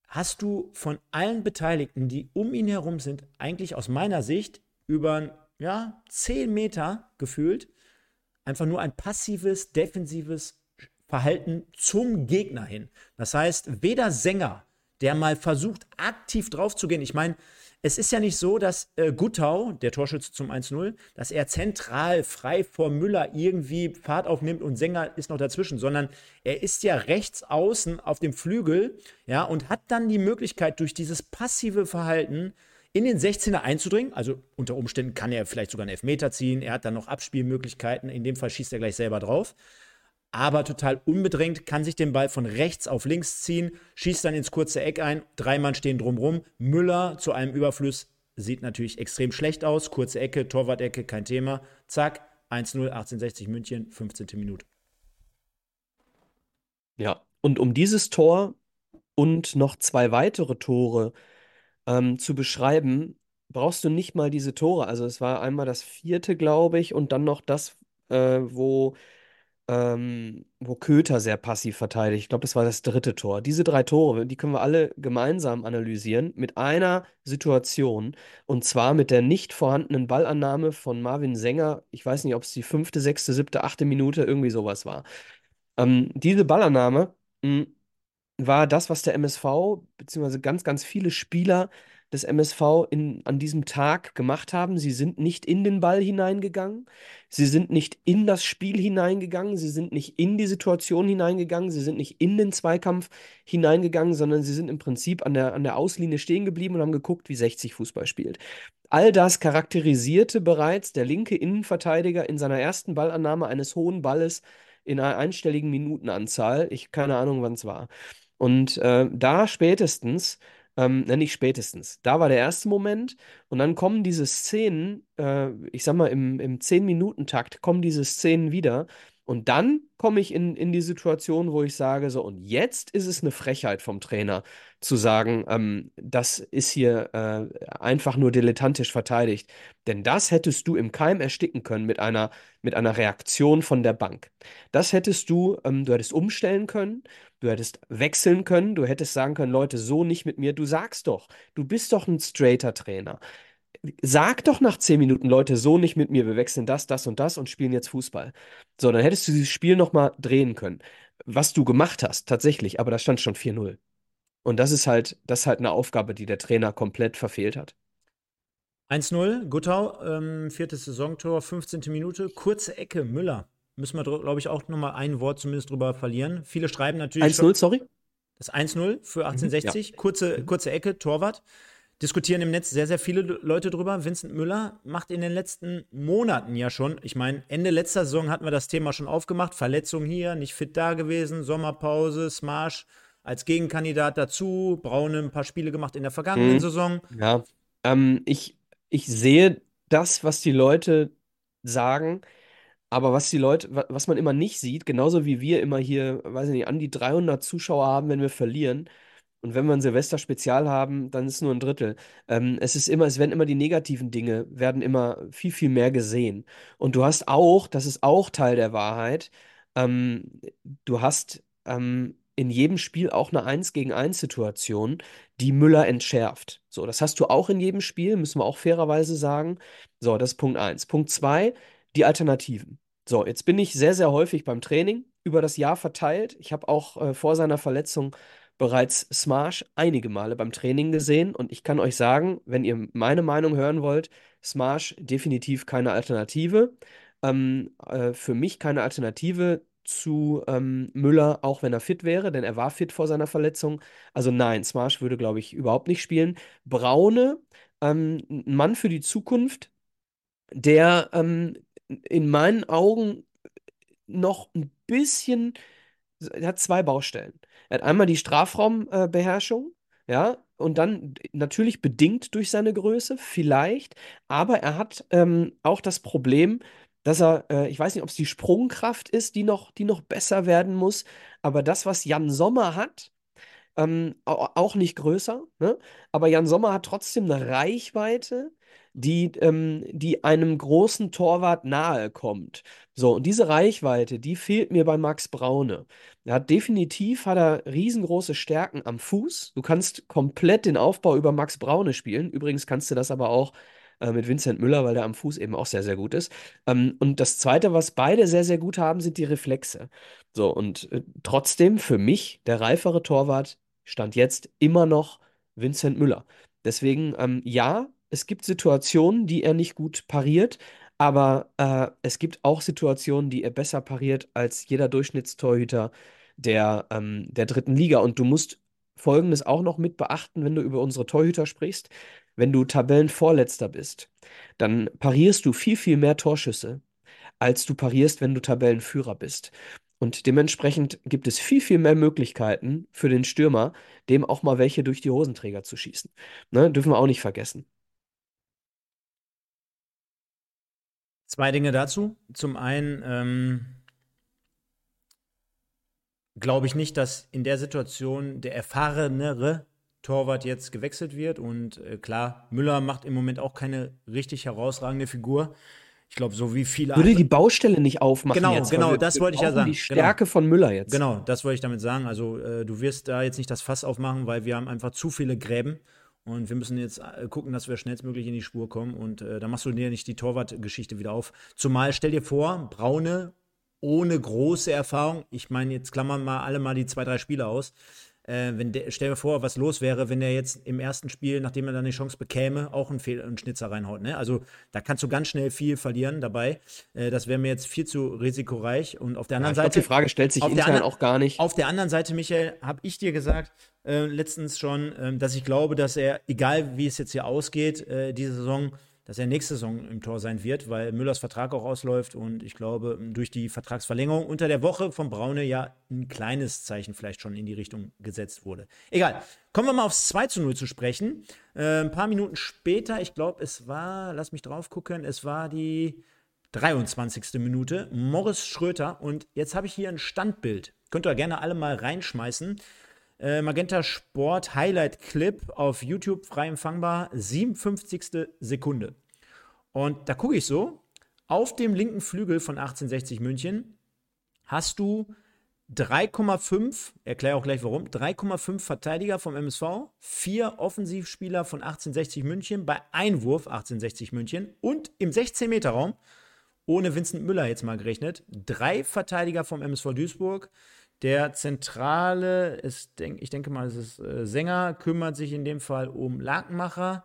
hast du von allen Beteiligten, die um ihn herum sind, eigentlich aus meiner Sicht über ja, 10 Meter gefühlt einfach nur ein passives, defensives Verhalten zum Gegner hin. Das heißt, weder Sänger der mal versucht, aktiv drauf zu gehen. Ich meine, es ist ja nicht so, dass äh, Guttau, der Torschütze zum 1-0, dass er zentral frei vor Müller irgendwie Fahrt aufnimmt und Sänger ist noch dazwischen, sondern er ist ja rechts außen auf dem Flügel, ja, und hat dann die Möglichkeit, durch dieses passive Verhalten in den 16er einzudringen. Also unter Umständen kann er vielleicht sogar einen Elfmeter ziehen. Er hat dann noch Abspielmöglichkeiten. In dem Fall schießt er gleich selber drauf aber total unbedrängt, kann sich den Ball von rechts auf links ziehen, schießt dann ins kurze Eck ein, drei Mann stehen drumrum. Müller zu einem Überfluss sieht natürlich extrem schlecht aus. Kurze Ecke, Torwart-Ecke, kein Thema. Zack, 1-0, 1860 München, 15. Minute. Ja, und um dieses Tor und noch zwei weitere Tore ähm, zu beschreiben, brauchst du nicht mal diese Tore. Also es war einmal das vierte, glaube ich, und dann noch das, äh, wo ähm, wo Köter sehr passiv verteidigt. Ich glaube, das war das dritte Tor. Diese drei Tore, die können wir alle gemeinsam analysieren mit einer Situation und zwar mit der nicht vorhandenen Ballannahme von Marvin Sänger. Ich weiß nicht, ob es die fünfte, sechste, siebte, achte Minute irgendwie sowas war. Ähm, diese Ballannahme mh, hm, war das, was der MSV beziehungsweise ganz, ganz viele Spieler des MSV in, an diesem Tag gemacht haben. Sie sind nicht in den Ball hineingegangen, sie sind nicht in das Spiel hineingegangen, sie sind nicht in die Situation hineingegangen, sie sind nicht in den Zweikampf hineingegangen, sondern sie sind im Prinzip an der, an der Auslinie stehen geblieben und haben geguckt, wie 60 Fußball spielt. All das charakterisierte bereits der linke Innenverteidiger in seiner ersten Ballannahme eines hohen Balles in einer einstelligen Minutenanzahl. Ich keine Ahnung, wann es war. Und äh, da spätestens ähm, nicht spätestens. Da war der erste Moment und dann kommen diese Szenen, äh, ich sag mal im, im 10-Minuten-Takt kommen diese Szenen wieder und dann komme ich in, in die Situation, wo ich sage, so, und jetzt ist es eine Frechheit vom Trainer zu sagen, ähm, das ist hier äh, einfach nur dilettantisch verteidigt. Denn das hättest du im Keim ersticken können mit einer, mit einer Reaktion von der Bank. Das hättest du, ähm, du hättest umstellen können, du hättest wechseln können, du hättest sagen können, Leute, so nicht mit mir. Du sagst doch, du bist doch ein straighter Trainer sag doch nach zehn Minuten, Leute, so nicht mit mir, wir wechseln das, das und das und spielen jetzt Fußball. So, dann hättest du dieses Spiel nochmal drehen können. Was du gemacht hast, tatsächlich, aber da stand schon 4-0. Und das ist halt, das ist halt eine Aufgabe, die der Trainer komplett verfehlt hat. 1-0, Guttau, ähm, viertes Saisontor, 15. Minute, kurze Ecke, Müller. Müssen wir, glaube ich, auch nochmal ein Wort zumindest drüber verlieren. Viele schreiben natürlich. 1-0, sorry? Das 1-0 für 1860, mhm, ja. kurze, kurze Ecke, Torwart diskutieren im Netz sehr, sehr viele Leute drüber. Vincent Müller macht in den letzten Monaten ja schon, ich meine, Ende letzter Saison hatten wir das Thema schon aufgemacht. Verletzung hier, nicht fit da gewesen, Sommerpause, Smash als Gegenkandidat dazu, Braune ein paar Spiele gemacht in der vergangenen mhm. Saison. Ja, ähm, ich, ich sehe das, was die Leute sagen. Aber was die Leute, was man immer nicht sieht, genauso wie wir immer hier, weiß ich nicht, an die 300 Zuschauer haben, wenn wir verlieren. Und wenn wir ein Silvester-Spezial haben, dann ist nur ein Drittel. Ähm, es ist immer, es werden immer die negativen Dinge, werden immer viel, viel mehr gesehen. Und du hast auch, das ist auch Teil der Wahrheit, ähm, du hast ähm, in jedem Spiel auch eine 1 gegen 1 Situation, die Müller entschärft. So, das hast du auch in jedem Spiel, müssen wir auch fairerweise sagen. So, das ist Punkt 1. Punkt 2, die Alternativen. So, jetzt bin ich sehr, sehr häufig beim Training über das Jahr verteilt. Ich habe auch äh, vor seiner Verletzung bereits Smash einige Male beim Training gesehen und ich kann euch sagen, wenn ihr meine Meinung hören wollt, Smash definitiv keine Alternative. Ähm, äh, für mich keine Alternative zu ähm, Müller, auch wenn er fit wäre, denn er war fit vor seiner Verletzung. Also nein, Smash würde, glaube ich, überhaupt nicht spielen. Braune, ähm, ein Mann für die Zukunft, der ähm, in meinen Augen noch ein bisschen, er hat zwei Baustellen. Er hat einmal die Strafraumbeherrschung, äh, ja, und dann natürlich bedingt durch seine Größe, vielleicht, aber er hat ähm, auch das Problem, dass er, äh, ich weiß nicht, ob es die Sprungkraft ist, die noch, die noch besser werden muss, aber das, was Jan Sommer hat, ähm, auch nicht größer, ne? aber Jan Sommer hat trotzdem eine Reichweite, die, ähm, die einem großen Torwart nahe kommt. So, und diese Reichweite, die fehlt mir bei Max Braune. Er hat definitiv hat er riesengroße Stärken am Fuß. Du kannst komplett den Aufbau über Max Braune spielen. Übrigens kannst du das aber auch äh, mit Vincent Müller, weil der am Fuß eben auch sehr, sehr gut ist. Ähm, und das Zweite, was beide sehr, sehr gut haben, sind die Reflexe. So, und äh, trotzdem für mich der reifere Torwart stand jetzt immer noch Vincent Müller. Deswegen, ähm, ja, es gibt Situationen, die er nicht gut pariert, aber äh, es gibt auch Situationen, die er besser pariert als jeder Durchschnittstorhüter der, ähm, der dritten Liga. Und du musst Folgendes auch noch mit beachten, wenn du über unsere Torhüter sprichst. Wenn du Tabellenvorletzter bist, dann parierst du viel, viel mehr Torschüsse, als du parierst, wenn du Tabellenführer bist. Und dementsprechend gibt es viel, viel mehr Möglichkeiten für den Stürmer, dem auch mal welche durch die Hosenträger zu schießen. Ne, dürfen wir auch nicht vergessen. Zwei Dinge dazu. Zum einen ähm, glaube ich nicht, dass in der Situation der erfahrenere Torwart jetzt gewechselt wird. Und äh, klar, Müller macht im Moment auch keine richtig herausragende Figur. Ich glaube, so wie viele. Würde die Baustelle nicht aufmachen genau, jetzt? Genau, das wollte ich ja sagen. Die genau. Stärke genau. von Müller jetzt. Genau, das wollte ich damit sagen. Also, äh, du wirst da jetzt nicht das Fass aufmachen, weil wir haben einfach zu viele Gräben. Und wir müssen jetzt äh, gucken, dass wir schnellstmöglich in die Spur kommen. Und äh, da machst du dir nicht die Torwartgeschichte wieder auf. Zumal stell dir vor, Braune ohne große Erfahrung. Ich meine, jetzt klammern wir alle mal die zwei, drei Spiele aus. Äh, wenn der, stell dir vor, was los wäre, wenn der jetzt im ersten Spiel, nachdem er dann die Chance bekäme, auch einen, Fehl einen Schnitzer reinhaut. Ne? Also da kannst du ganz schnell viel verlieren dabei. Äh, das wäre mir jetzt viel zu risikoreich. Und auf der anderen ja, Seite. Glaub, die Frage stellt sich intern auch gar nicht. Auf der anderen Seite, Michael, habe ich dir gesagt, äh, letztens schon, äh, dass ich glaube, dass er, egal wie es jetzt hier ausgeht, äh, diese Saison dass er nächste Saison im Tor sein wird, weil Müllers Vertrag auch ausläuft und ich glaube, durch die Vertragsverlängerung unter der Woche von Braune ja ein kleines Zeichen vielleicht schon in die Richtung gesetzt wurde. Egal. Kommen wir mal aufs 2 zu 0 zu sprechen. Äh, ein paar Minuten später, ich glaube, es war, lass mich drauf gucken, es war die 23. Minute, Morris Schröter und jetzt habe ich hier ein Standbild. Könnt ihr gerne alle mal reinschmeißen. Äh, Magenta Sport Highlight Clip auf YouTube frei empfangbar, 57. Sekunde. Und da gucke ich so, auf dem linken Flügel von 1860 München hast du 3,5, erkläre auch gleich warum, 3,5 Verteidiger vom MSV, vier Offensivspieler von 1860 München bei Einwurf 1860 München und im 16-Meter-Raum, ohne Vincent Müller jetzt mal gerechnet, drei Verteidiger vom MSV Duisburg, der zentrale, ist, denk, ich denke mal, es ist äh, Sänger, kümmert sich in dem Fall um Lakenmacher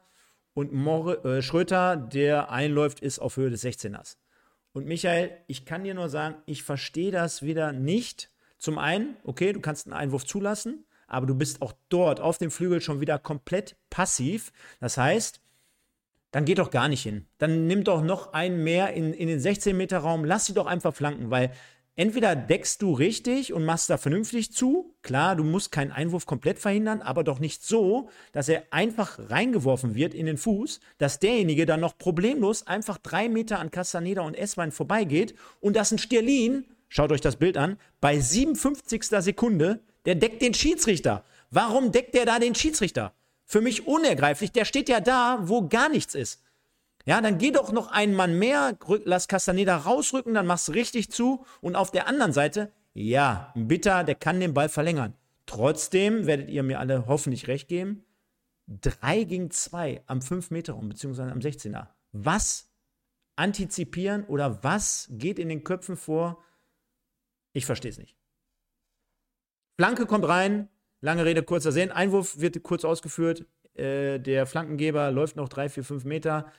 und Mor äh, Schröter, der einläuft, ist auf Höhe des 16ers. Und Michael, ich kann dir nur sagen, ich verstehe das wieder nicht. Zum einen, okay, du kannst einen Einwurf zulassen, aber du bist auch dort auf dem Flügel schon wieder komplett passiv. Das heißt, dann geht doch gar nicht hin. Dann nimm doch noch einen mehr in, in den 16-Meter-Raum, lass sie doch einfach flanken, weil entweder deckst du richtig und machst da vernünftig zu. Klar, du musst keinen Einwurf komplett verhindern, aber doch nicht so, dass er einfach reingeworfen wird in den Fuß, dass derjenige dann noch problemlos einfach drei Meter an Castaneda und Esswein vorbeigeht und dass ein Stirlin, schaut euch das Bild an, bei 57. Sekunde, der deckt den Schiedsrichter. Warum deckt der da den Schiedsrichter? für mich unergreiflich. Der steht ja da, wo gar nichts ist. Ja, dann geh doch noch einen Mann mehr, lass Castaneda rausrücken, dann machst du richtig zu. Und auf der anderen Seite, ja, Bitter, der kann den Ball verlängern. Trotzdem werdet ihr mir alle hoffentlich recht geben. 3 gegen 2 am 5-Meter-Raum, beziehungsweise am 16er. Was antizipieren oder was geht in den Köpfen vor? Ich verstehe es nicht. Flanke kommt rein, Lange Rede, kurzer Sinn. Einwurf wird kurz ausgeführt. Äh, der Flankengeber läuft noch drei, vier, fünf Meter,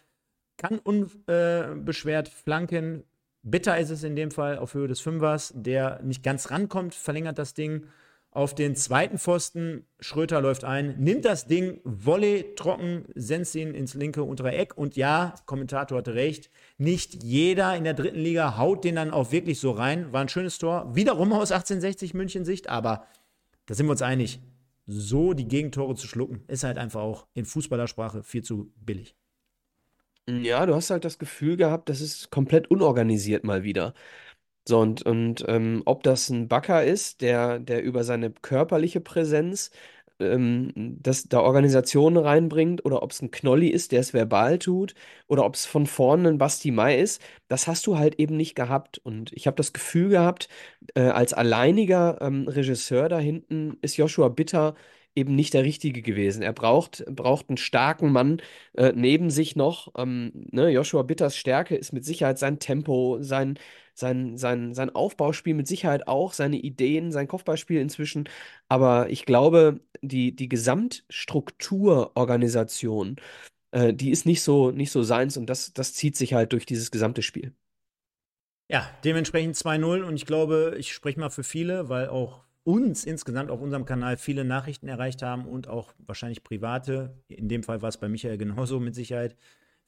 kann unbeschwert flanken. Bitter ist es in dem Fall auf Höhe des Fünfers, der nicht ganz rankommt, verlängert das Ding auf den zweiten Pfosten. Schröter läuft ein, nimmt das Ding, Volley trocken, senzt ihn ins linke untere Eck. Und ja, Kommentator hatte recht, nicht jeder in der dritten Liga haut den dann auch wirklich so rein. War ein schönes Tor. Wiederum aus 1860 München Sicht, aber da sind wir uns einig. So die Gegentore zu schlucken, ist halt einfach auch in Fußballersprache viel zu billig. Ja, du hast halt das Gefühl gehabt, das ist komplett unorganisiert mal wieder. So, und, und ähm, ob das ein Backer ist, der, der über seine körperliche Präsenz ähm, das da Organisation reinbringt oder ob es ein Knolli ist, der es verbal tut oder ob es von vorne ein Basti Mai ist, das hast du halt eben nicht gehabt. Und ich habe das Gefühl gehabt, äh, als alleiniger ähm, Regisseur da hinten ist Joshua Bitter eben nicht der Richtige gewesen. Er braucht, braucht einen starken Mann äh, neben sich noch. Ähm, ne? Joshua Bitters Stärke ist mit Sicherheit sein Tempo, sein, sein, sein, sein Aufbauspiel mit Sicherheit auch, seine Ideen, sein Kopfballspiel inzwischen. Aber ich glaube, die, die Gesamtstrukturorganisation, äh, die ist nicht so, nicht so seins und das, das zieht sich halt durch dieses gesamte Spiel. Ja, dementsprechend 2-0 und ich glaube, ich spreche mal für viele, weil auch uns insgesamt auf unserem Kanal viele Nachrichten erreicht haben und auch wahrscheinlich private. In dem Fall war es bei Michael genauso mit Sicherheit.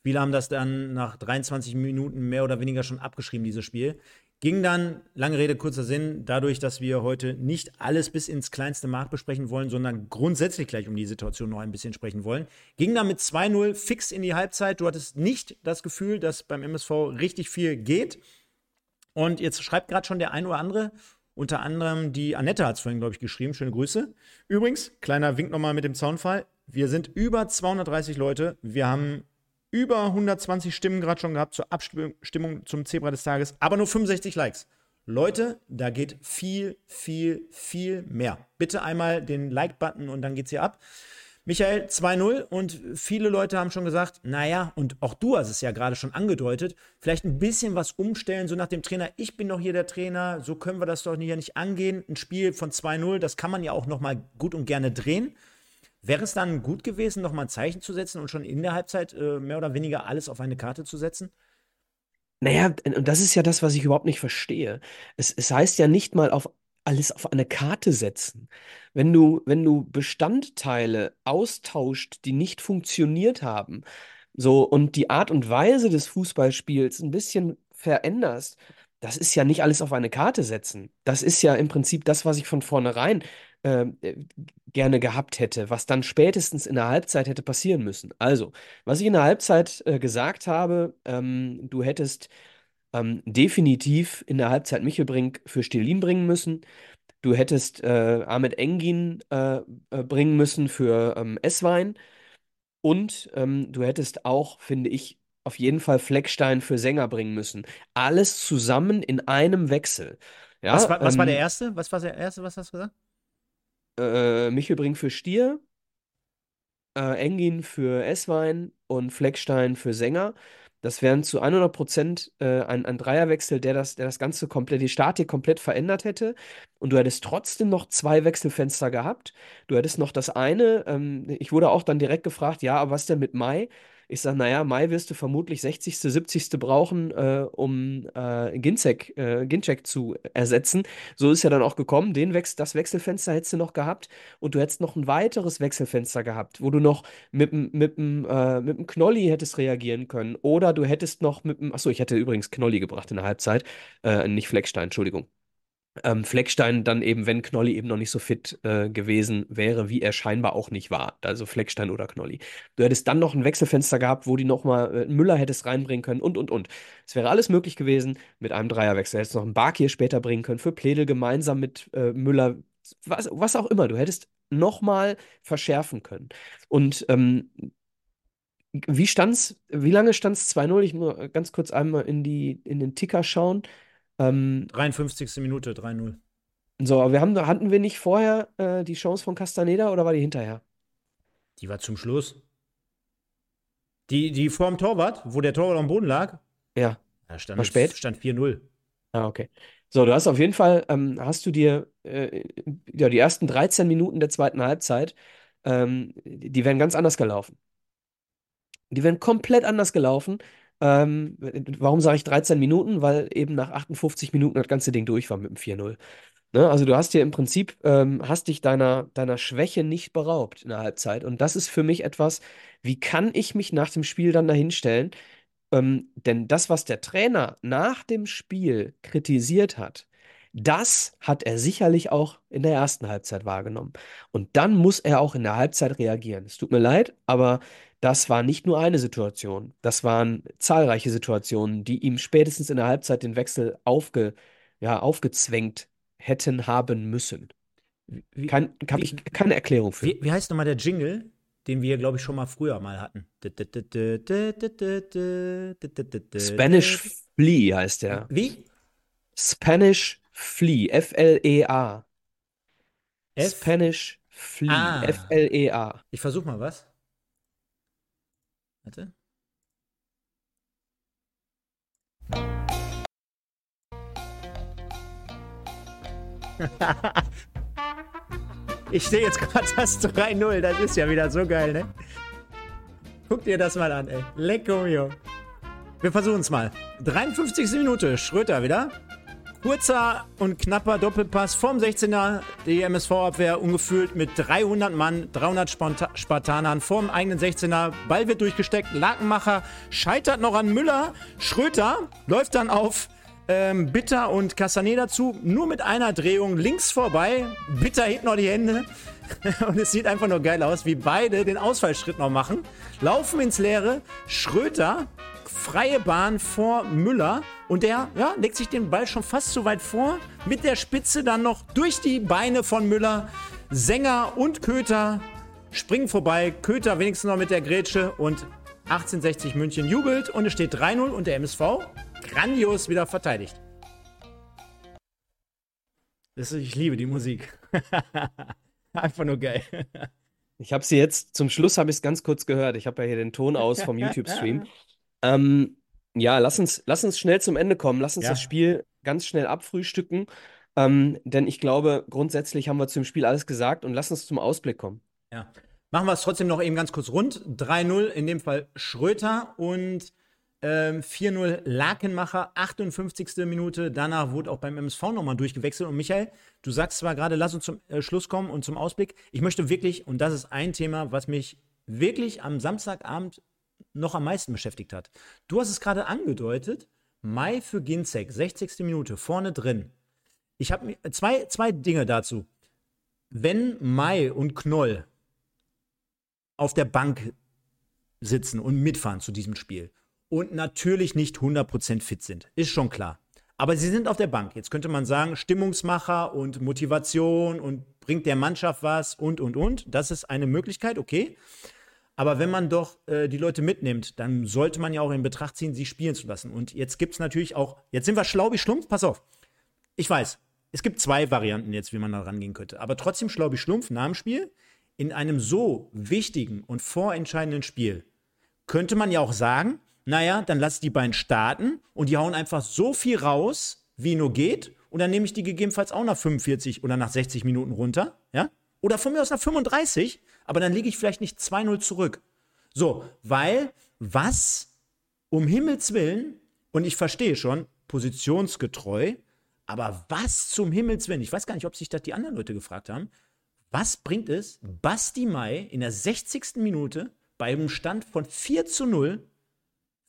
Viele haben das dann nach 23 Minuten mehr oder weniger schon abgeschrieben, dieses Spiel. Ging dann, lange Rede, kurzer Sinn, dadurch, dass wir heute nicht alles bis ins kleinste Mark besprechen wollen, sondern grundsätzlich gleich um die Situation noch ein bisschen sprechen wollen. Ging dann mit 2-0 fix in die Halbzeit. Du hattest nicht das Gefühl, dass beim MSV richtig viel geht. Und jetzt schreibt gerade schon der ein oder andere, unter anderem die Annette hat es vorhin, glaube ich, geschrieben. Schöne Grüße. Übrigens, kleiner Wink nochmal mit dem Zaunfall. Wir sind über 230 Leute. Wir haben über 120 Stimmen gerade schon gehabt zur Abstimmung zum Zebra des Tages, aber nur 65 Likes. Leute, da geht viel, viel, viel mehr. Bitte einmal den Like-Button und dann geht's hier ab. Michael 2-0 und viele Leute haben schon gesagt, naja, und auch du hast es ja gerade schon angedeutet, vielleicht ein bisschen was umstellen, so nach dem Trainer, ich bin doch hier der Trainer, so können wir das doch hier nicht angehen. Ein Spiel von 2-0, das kann man ja auch nochmal gut und gerne drehen. Wäre es dann gut gewesen, nochmal ein Zeichen zu setzen und schon in der Halbzeit äh, mehr oder weniger alles auf eine Karte zu setzen? Naja, und das ist ja das, was ich überhaupt nicht verstehe. Es, es heißt ja nicht mal auf alles auf eine Karte setzen. Wenn du, wenn du Bestandteile austauscht, die nicht funktioniert haben, so und die Art und Weise des Fußballspiels ein bisschen veränderst, das ist ja nicht alles auf eine Karte setzen. Das ist ja im Prinzip das, was ich von vornherein ähm, äh, gerne gehabt hätte, was dann spätestens in der Halbzeit hätte passieren müssen. Also, was ich in der Halbzeit äh, gesagt habe, ähm, du hättest ähm, definitiv in der Halbzeit Michelbrink für Stelin bringen müssen. Du hättest äh, Ahmed Engin äh, äh, bringen müssen für ähm, Esswein. Und ähm, du hättest auch, finde ich, auf jeden Fall Fleckstein für Sänger bringen müssen. Alles zusammen in einem Wechsel. Ja, was, war, was war der ähm, erste? Was war der erste? Was hast du gesagt? Äh, Michelbrink für Stier, äh, Engin für Esswein und Fleckstein für Sänger. Das wären zu 100 Prozent äh, ein, ein Dreierwechsel, der das, der das Ganze komplett, die Statik komplett verändert hätte. Und du hättest trotzdem noch zwei Wechselfenster gehabt. Du hättest noch das eine, ähm, ich wurde auch dann direkt gefragt, ja, aber was denn mit Mai? Ich sage, naja, Mai wirst du vermutlich 60., 70. brauchen, äh, um äh, Ginczek, äh, Ginczek zu ersetzen. So ist ja dann auch gekommen. Den Wechsel, das Wechselfenster hättest du noch gehabt und du hättest noch ein weiteres Wechselfenster gehabt, wo du noch mit dem mit, äh, dem Knolli hättest reagieren können. Oder du hättest noch mit dem, achso, ich hätte übrigens Knolli gebracht in der Halbzeit, äh, nicht Fleckstein, Entschuldigung ähm, Fleckstein dann eben, wenn Knolli eben noch nicht so fit äh, gewesen wäre, wie er scheinbar auch nicht war. Also Fleckstein oder Knolli. Du hättest dann noch ein Wechselfenster gehabt, wo die nochmal äh, Müller hättest reinbringen können und, und, und. Es wäre alles möglich gewesen mit einem Dreierwechsel. Du hättest noch einen Bark später bringen können für Pledel gemeinsam mit äh, Müller. Was, was auch immer. Du hättest nochmal verschärfen können. Und ähm, wie stand's, wie lange stand es 2-0? Ich muss ganz kurz einmal in, die, in den Ticker schauen. Ähm, 53. Minute, 3-0. So, wir haben, hatten wir nicht vorher äh, die Chance von Castaneda oder war die hinterher? Die war zum Schluss. Die, die vor dem Torwart, wo der Torwart am Boden lag? Ja. Da stand, war spät? stand 4-0. Ah, okay. So, du hast auf jeden Fall, ähm, hast du dir äh, ja, die ersten 13 Minuten der zweiten Halbzeit, ähm, die wären ganz anders gelaufen. Die wären komplett anders gelaufen. Ähm, warum sage ich 13 Minuten? Weil eben nach 58 Minuten das ganze Ding durch war mit dem 4-0. Ne? Also du hast dir im Prinzip, ähm, hast dich deiner, deiner Schwäche nicht beraubt in der Halbzeit. Und das ist für mich etwas, wie kann ich mich nach dem Spiel dann dahinstellen? Ähm, denn das, was der Trainer nach dem Spiel kritisiert hat, das hat er sicherlich auch in der ersten Halbzeit wahrgenommen. Und dann muss er auch in der Halbzeit reagieren. Es tut mir leid, aber das war nicht nur eine Situation, das waren zahlreiche Situationen, die ihm spätestens in der Halbzeit den Wechsel aufge, ja, aufgezwängt hätten haben müssen. Kein, Habe ich keine Erklärung für. Wie, wie heißt nochmal der Jingle, den wir, glaube ich, schon mal früher mal hatten? Spanish Flea heißt der. Wie? Spanish Flea, F-L-E-A. Spanish Flea, F-L-E-A. Ich versuche mal was. Warte. ich sehe jetzt gerade das 3-0. Das ist ja wieder so geil, ne? Guck dir das mal an, ey. Lecco mio. Wir versuchen es mal. 53. Minute. Schröter wieder. Kurzer und knapper Doppelpass vom 16er, die MSV-Abwehr ungefühlt mit 300 Mann, 300 Sparta Spartanern vorm eigenen 16er. Ball wird durchgesteckt, Lakenmacher scheitert noch an Müller. Schröter läuft dann auf ähm, Bitter und Castaneda zu, nur mit einer Drehung links vorbei. Bitter hebt noch die Hände. Und es sieht einfach nur geil aus, wie beide den Ausfallschritt noch machen. Laufen ins Leere. Schröter freie Bahn vor Müller und der ja, legt sich den Ball schon fast zu weit vor. Mit der Spitze dann noch durch die Beine von Müller. Sänger und Köter springen vorbei. Köter wenigstens noch mit der Grätsche und 1860 München jubelt und es steht 3-0 und der MSV grandios wieder verteidigt. Das, ich liebe die Musik. Einfach nur geil. Ich habe sie jetzt, zum Schluss habe ich es ganz kurz gehört. Ich habe ja hier den Ton aus vom YouTube-Stream. Ähm, ja, lass uns, lass uns schnell zum Ende kommen. Lass uns Ja. das Spiel ganz schnell abfrühstücken. Ähm, denn ich glaube, grundsätzlich haben wir zum Spiel alles gesagt und lass uns zum Ausblick kommen. Ja. Machen wir es trotzdem noch eben ganz kurz rund. 3-0, in dem Fall Schröter und ähm, 4-0 Lakenmacher, 58. Minute. Danach wurde auch beim MSV nochmal durchgewechselt. Und Michael, du sagst zwar gerade, lass uns zum äh, Schluss kommen und zum Ausblick. Ich möchte wirklich, und das ist ein Thema, was mich wirklich am Samstagabend noch am meisten beschäftigt hat. Du hast es gerade angedeutet. Mai für Ginzek, 60. Minute, vorne drin. Ich habe zwei, zwei Dinge dazu. Wenn Mai und Knoll auf der Bank sitzen und mitfahren zu diesem Spiel und natürlich nicht 100% fit sind, ist schon klar. Aber sie sind auf der Bank. Jetzt könnte man sagen, Stimmungsmacher und Motivation und bringt der Mannschaft was und, und, und. Das ist eine Möglichkeit, okay. Aber wenn man doch äh, die Leute mitnimmt, dann sollte man ja auch in Betracht ziehen, sie spielen zu lassen. Und jetzt gibt es natürlich auch, jetzt sind wir schlau wie Schlumpf, pass auf. Ich weiß, es gibt zwei Varianten jetzt, wie man da rangehen könnte. Aber trotzdem schlau wie Schlumpf nach dem Spiel, in einem so wichtigen und vorentscheidenden Spiel, könnte man ja auch sagen, naja, dann lass die beiden starten und die hauen einfach so viel raus, wie nur geht. Und dann nehme ich die gegebenenfalls auch nach 45 oder nach 60 Minuten runter, ja? Oder von mir aus nach 35, aber dann liege ich vielleicht nicht 2-0 zurück. So, weil was um Himmels Willen, und ich verstehe schon, positionsgetreu, aber was zum Himmels Willen, ich weiß gar nicht, ob sich das die anderen Leute gefragt haben, was bringt es, Basti Mai in der 60. Minute bei einem Stand von 4 zu 0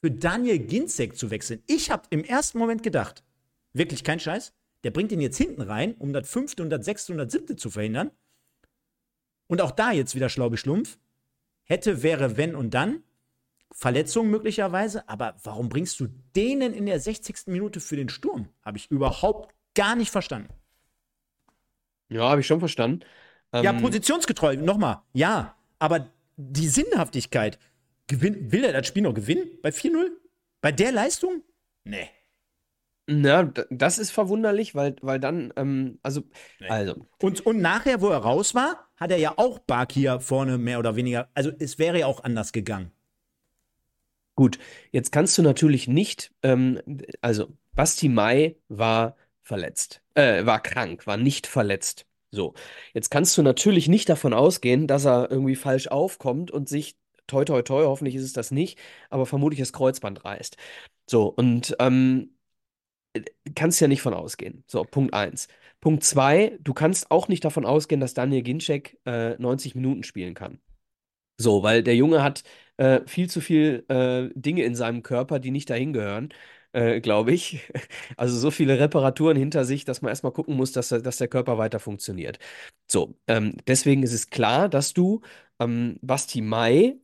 für Daniel Ginzek zu wechseln? Ich habe im ersten Moment gedacht, wirklich kein Scheiß, der bringt ihn jetzt hinten rein, um das fünfte und das sechste und das siebte zu verhindern. Und auch da jetzt wieder schlau geschlumpf. Hätte, wäre, wenn und dann. Verletzung möglicherweise. Aber warum bringst du denen in der 60. Minute für den Sturm? Habe ich überhaupt gar nicht verstanden. Ja, habe ich schon verstanden. Ähm, ja, positionsgetreu, nochmal. Ja, aber die Sinnhaftigkeit. Gewinn, will er das Spiel noch gewinnen bei 4-0? Bei der Leistung? Nee. Na, das ist verwunderlich, weil, weil dann, ähm, also, nee. also. Und, und nachher, wo er raus war, hat er ja auch Bakir vorne mehr oder weniger. Also es wäre ja auch anders gegangen. Gut, jetzt kannst du natürlich nicht, ähm, also Basti Mai war verletzt, äh, war krank, war nicht verletzt. So, jetzt kannst du natürlich nicht davon ausgehen, dass er irgendwie falsch aufkommt und sich, toi toi toi, hoffentlich ist es das nicht, aber vermutlich das Kreuzband reißt. So, und ähm, kannst ja nicht von ausgehen. So, Punkt 1. Punkt 2, du kannst auch nicht davon ausgehen, dass Daniel Ginczek äh, 90 Minuten spielen kann. So, weil der Junge hat äh, viel zu viel äh, Dinge in seinem Körper, die nicht dahin gehören, äh, glaube ich. Also so viele Reparaturen hinter sich, dass man erstmal gucken muss, dass, dass der Körper weiter funktioniert. So, ähm, deswegen ist es klar, dass du ähm, Basti Mai,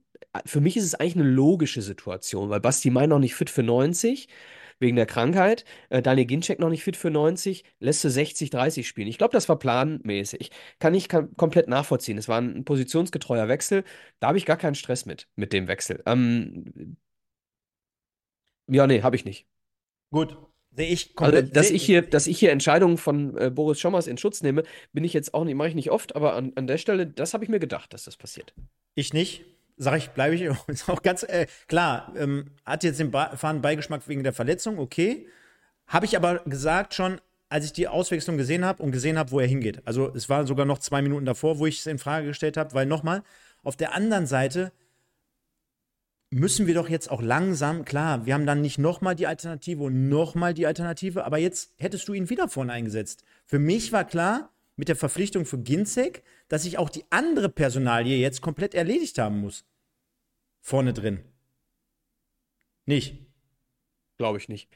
für mich ist es eigentlich eine logische Situation, weil Basti Mai noch nicht fit für 90 wegen der Krankheit. Äh, Daniel Ginczek noch nicht fit für 90, lässt du 60, 30 spielen. Ich glaube, das war planmäßig. Kann ich kann, komplett nachvollziehen. Es war ein positionsgetreuer Wechsel. Da habe ich gar keinen Stress mit, mit dem Wechsel. Ähm, ja, nee, habe ich nicht. Gut. Sehe ich. Also, dass ich hier, dass ich hier Entscheidungen von äh, Boris Schommers in Schutz nehme, bin ich jetzt auch nicht, mache ich nicht oft, aber an, an der Stelle, das habe ich mir gedacht, dass das passiert. Ich nicht sag ich, bleibe ich ist auch ganz äh, klar. Ähm, hat jetzt den ba fahren Beigeschmack wegen der Verletzung, okay. Habe ich aber gesagt schon, als ich die Auswechslung gesehen habe und gesehen habe, wo er hingeht. Also es war sogar noch zwei Minuten davor, wo ich es in Frage gestellt habe, weil nochmal, auf der anderen Seite müssen wir doch jetzt auch langsam, klar, wir haben dann nicht nochmal die Alternative und nochmal die Alternative, aber jetzt hättest du ihn wieder vorne eingesetzt. Für mich war klar, mit der Verpflichtung für Ginzek, dass ich auch die andere Personalie jetzt komplett erledigt haben muss vorne drin. Nicht. Glaube ich nicht.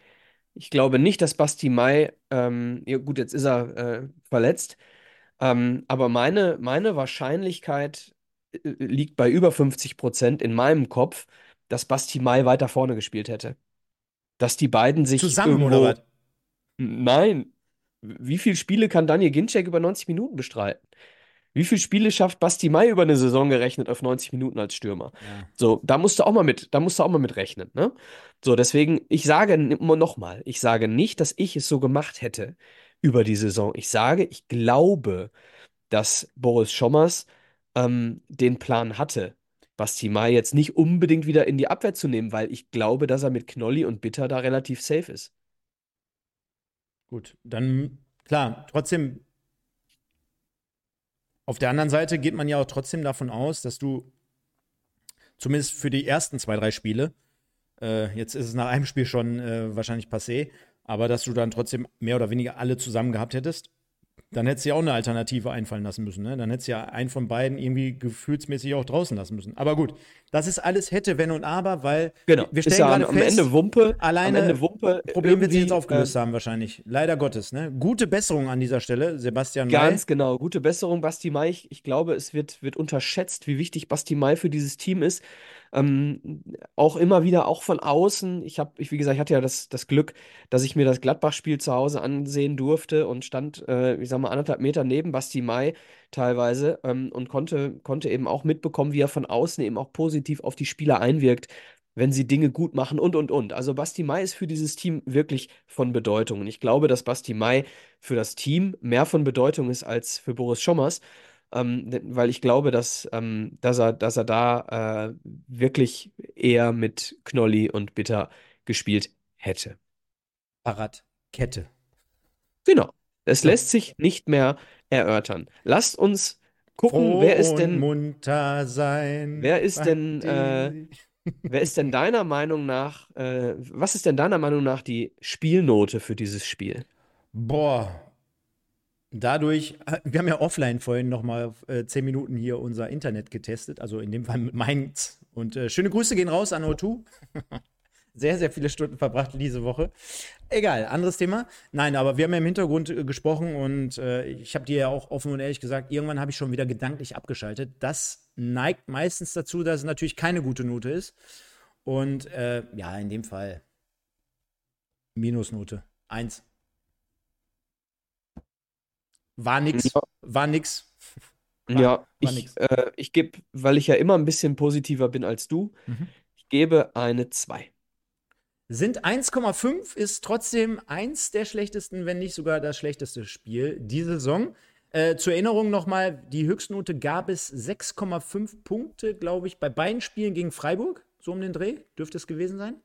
Ich glaube nicht, dass Basti Mai, ähm, ja gut, jetzt ist er äh, verletzt, ähm, aber meine, meine Wahrscheinlichkeit äh, liegt bei über 50 Prozent in meinem Kopf, dass Basti Mai weiter vorne gespielt hätte. Dass die beiden sich Zusammen irgendwo... oder was? Nein. Wie viele Spiele kann Daniel Ginczek über 90 Minuten bestreiten? Wie viele Spiele schafft Basti Mai über eine Saison gerechnet auf 90 Minuten als Stürmer? Ja. So, da musst du auch mal mit, da musst du auch mal mit rechnen, ne? So, deswegen, ich sage nochmal, ich sage nicht, dass ich es so gemacht hätte über die Saison. Ich sage, ich glaube, dass Boris Schommers ähm, den Plan hatte, Basti Mai jetzt nicht unbedingt wieder in die Abwehr zu nehmen, weil ich glaube, dass er mit Knolli und Bitter da relativ safe ist. Gut, dann klar, trotzdem auf der anderen Seite geht man ja auch trotzdem davon aus, dass du zumindest für die ersten zwei, drei Spiele, äh, jetzt ist es nach einem Spiel schon äh, wahrscheinlich passé, aber dass du dann trotzdem mehr oder weniger alle zusammen gehabt hättest dann hättest du ja auch eine Alternative einfallen lassen müssen. Ne? Dann hättest du ja einen von beiden irgendwie gefühlsmäßig auch draußen lassen müssen. Aber gut, das ist alles hätte, wenn und aber, weil genau. wir stellen ja gerade am, fest, Ende Wumpe, alleine am Ende Wumpe Problem wird sich jetzt aufgelöst äh, haben wahrscheinlich. Leider Gottes. Ne? Gute Besserung an dieser Stelle, Sebastian May. Ganz genau, gute Besserung, Basti May. Ich, ich glaube, es wird, wird unterschätzt, wie wichtig Basti May für dieses Team ist. Ähm, auch immer wieder, auch von außen. Ich habe, ich, wie gesagt, ich hatte ja das, das Glück, dass ich mir das Gladbach-Spiel zu Hause ansehen durfte und stand, äh, ich sag mal, anderthalb Meter neben Basti Mai teilweise ähm, und konnte, konnte eben auch mitbekommen, wie er von außen eben auch positiv auf die Spieler einwirkt wenn sie Dinge gut machen und, und, und. Also Basti Mai ist für dieses Team wirklich von Bedeutung. Und ich glaube, dass Basti Mai für das Team mehr von Bedeutung ist als für Boris Schommers ähm, weil ich glaube, dass, ähm, dass, er, dass er da äh, wirklich eher mit Knolli und Bitter gespielt hätte. Fahrradkette. Genau. Es lässt sich nicht mehr erörtern. Lasst uns gucken, Froh wer ist denn, munter sein. wer ist denn, äh, wer ist denn deiner Meinung nach, äh, was ist denn deiner Meinung nach die Spielnote für dieses Spiel? Boah. Dadurch, äh, wir haben ja offline vorhin noch mal äh, zehn Minuten hier unser Internet getestet, also in dem Fall meins. Und äh, schöne Grüße gehen raus an O2. sehr, sehr viele Stunden verbracht diese Woche. Egal, anderes Thema. Nein, aber wir haben ja im Hintergrund äh, gesprochen und äh, ich habe dir ja auch offen und ehrlich gesagt, irgendwann habe ich schon wieder gedanklich abgeschaltet. Das neigt meistens dazu, dass es natürlich keine gute Note ist. Und äh, ja, in dem Fall Minusnote. Eins. War nix. Ja. War nix. Ja, war ich, äh, ich gebe, weil ich ja immer ein bisschen positiver bin als du, Mhm. ich gebe eine 2. Sind 1,5 ist trotzdem eins der schlechtesten, wenn nicht sogar das schlechteste Spiel diese Saison. Äh, zur Erinnerung nochmal, die Höchstnote gab es 6,5 Punkte, glaube ich, bei beiden Spielen gegen Freiburg. So um den Dreh dürfte es gewesen sein.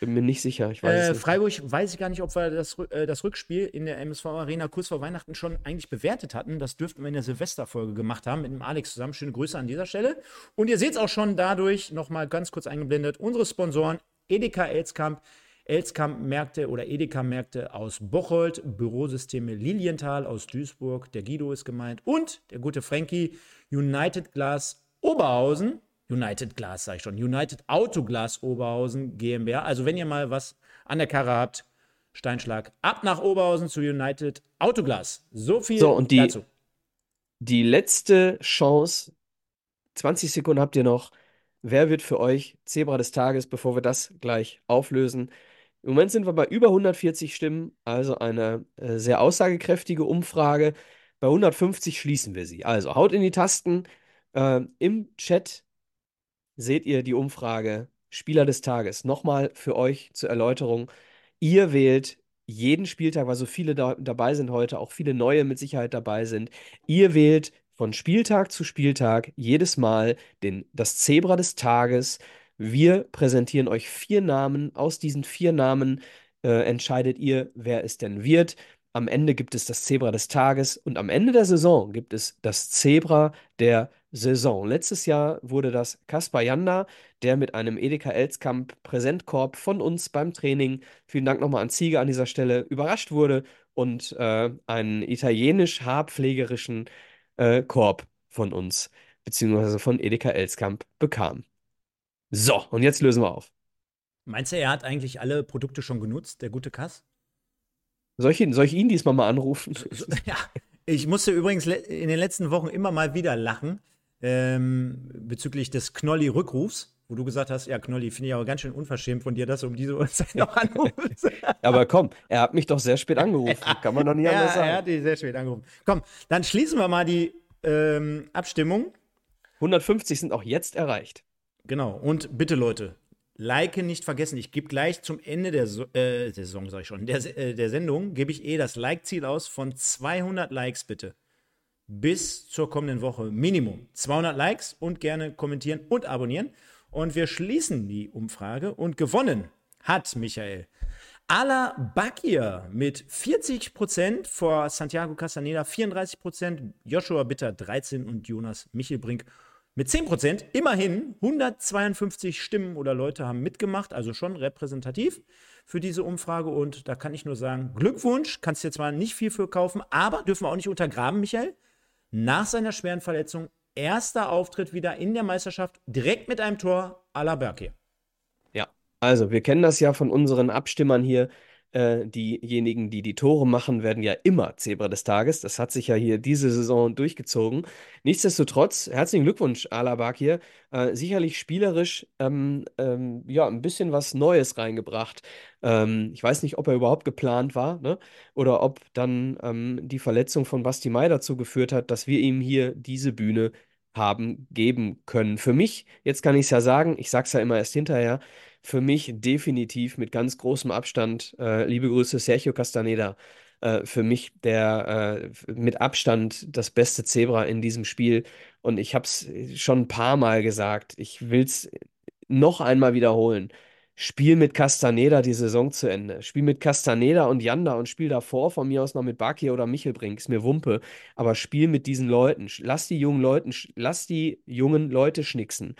Bin mir nicht sicher, ich weiß Äh. Freiburg weiß ich gar nicht, ob wir das, äh, das Rückspiel in der MSV Arena kurz vor Weihnachten schon eigentlich bewertet hatten. Das dürften wir in der Silvesterfolge gemacht haben mit dem Alex zusammen. Schöne Grüße an dieser Stelle. Und ihr seht es auch schon dadurch, nochmal ganz kurz eingeblendet, unsere Sponsoren Edeka Elskamp, Elskamp Märkte oder Edeka Märkte aus Bocholt, Bürosysteme Lilienthal aus Duisburg, der Guido ist gemeint und der gute Frankie, United Glass Oberhausen, United Glass sag ich schon, United Autoglas Oberhausen GmbH. Also wenn ihr mal was an der Karre habt, Steinschlag ab nach Oberhausen zu United Autoglas. So viel So, und die- dazu. Die letzte Chance, 20 Sekunden habt ihr noch. Wer wird für euch Zebra des Tages, bevor wir das gleich auflösen? Im Moment sind wir bei über 140 Stimmen, also eine äh, sehr aussagekräftige Umfrage. Bei 150 schließen wir sie. Also haut in die Tasten. Äh, Im Chat seht ihr die Umfrage Spieler des Tages. Nochmal für euch zur Erläuterung. Ihr wählt jeden Spieltag, weil so viele da, dabei sind heute, auch viele neue mit Sicherheit dabei sind. Ihr wählt von Spieltag zu Spieltag jedes Mal den, das Zebra des Tages. Wir präsentieren euch vier Namen. Aus diesen vier Namen äh, entscheidet ihr, wer es denn wird. Am Ende gibt es das Zebra des Tages und am Ende der Saison gibt es das Zebra der Saison. Letztes Jahr wurde das Kaspar Janda, der mit einem Edeka Elskamp Präsentkorb von uns beim Training, vielen Dank nochmal an Ziege an dieser Stelle, überrascht wurde und äh, einen italienisch haarpflegerischen äh, Korb von uns, beziehungsweise von Edeka Elskamp bekam. So, und jetzt lösen wir auf. Meinst du, er hat eigentlich alle Produkte schon genutzt, der gute Kass? Soll ich ihn, soll ich ihn diesmal mal anrufen? Ja, ich musste übrigens in den letzten Wochen immer mal wieder lachen ähm, bezüglich des Knolli-Rückrufs, wo du gesagt hast, ja, Knolli, finde ich aber ganz schön unverschämt von dir, dass du um diese Uhrzeit noch anrufst. Aber komm, er hat mich doch sehr spät angerufen. Kann man doch nicht anders ja, er hat sagen. dich sehr spät angerufen. Komm, dann schließen wir mal die ähm, Abstimmung. 150 sind auch jetzt erreicht. Genau. Und bitte, Leute, Like nicht vergessen. Ich gebe gleich zum Ende der, so äh, Saison, sag ich schon, der, äh, der Sendung, gebe ich eh das Like-Ziel aus von 200 Likes, bitte. Bis zur kommenden Woche. Minimum 200 Likes und gerne kommentieren und abonnieren. Und wir schließen die Umfrage und gewonnen hat Michael. Ala Bakir mit 40% vor Santiago Castaneda 34%, Joshua Bitter 13 und Jonas Michelbrink mit 10%. Immerhin 152 Stimmen oder Leute haben mitgemacht, also schon repräsentativ für diese Umfrage. Und da kann ich nur sagen, Glückwunsch, kannst dir zwar nicht viel für kaufen, aber dürfen wir auch nicht untergraben, Michael. Nach seiner schweren Verletzung, erster Auftritt wieder in der Meisterschaft, direkt mit einem Tor Ala Bakir. Ja, also wir kennen das ja von unseren Abstimmern hier. Äh, diejenigen, die die Tore machen, werden ja immer Zebra des Tages. Das hat sich ja hier diese Saison durchgezogen. Nichtsdestotrotz, herzlichen Glückwunsch, Alabak hier. Äh, sicherlich spielerisch ähm, ähm, ja, ein bisschen was Neues reingebracht. Ähm, ich weiß nicht, ob er überhaupt geplant war, ne? Oder ob dann ähm, die Verletzung von Basti Mai dazu geführt hat, dass wir ihm hier diese Bühne haben geben können. Für mich, jetzt kann ich es ja sagen, ich sage es ja immer erst hinterher, für mich definitiv mit ganz großem Abstand, äh, liebe Grüße, Sergio Castaneda, äh, für mich der äh, mit Abstand das beste Zebra in diesem Spiel. Und ich habe es schon ein paar Mal gesagt, ich will es noch einmal wiederholen. Spiel mit Castaneda die Saison zu Ende. Spiel mit Castaneda und Janda und spiel davor von mir aus noch mit Baki oder Michelbrink. Ist mir Wumpe. Aber spiel mit diesen Leuten. Lass die jungen Leuten, lass die jungen Leute schnicksen.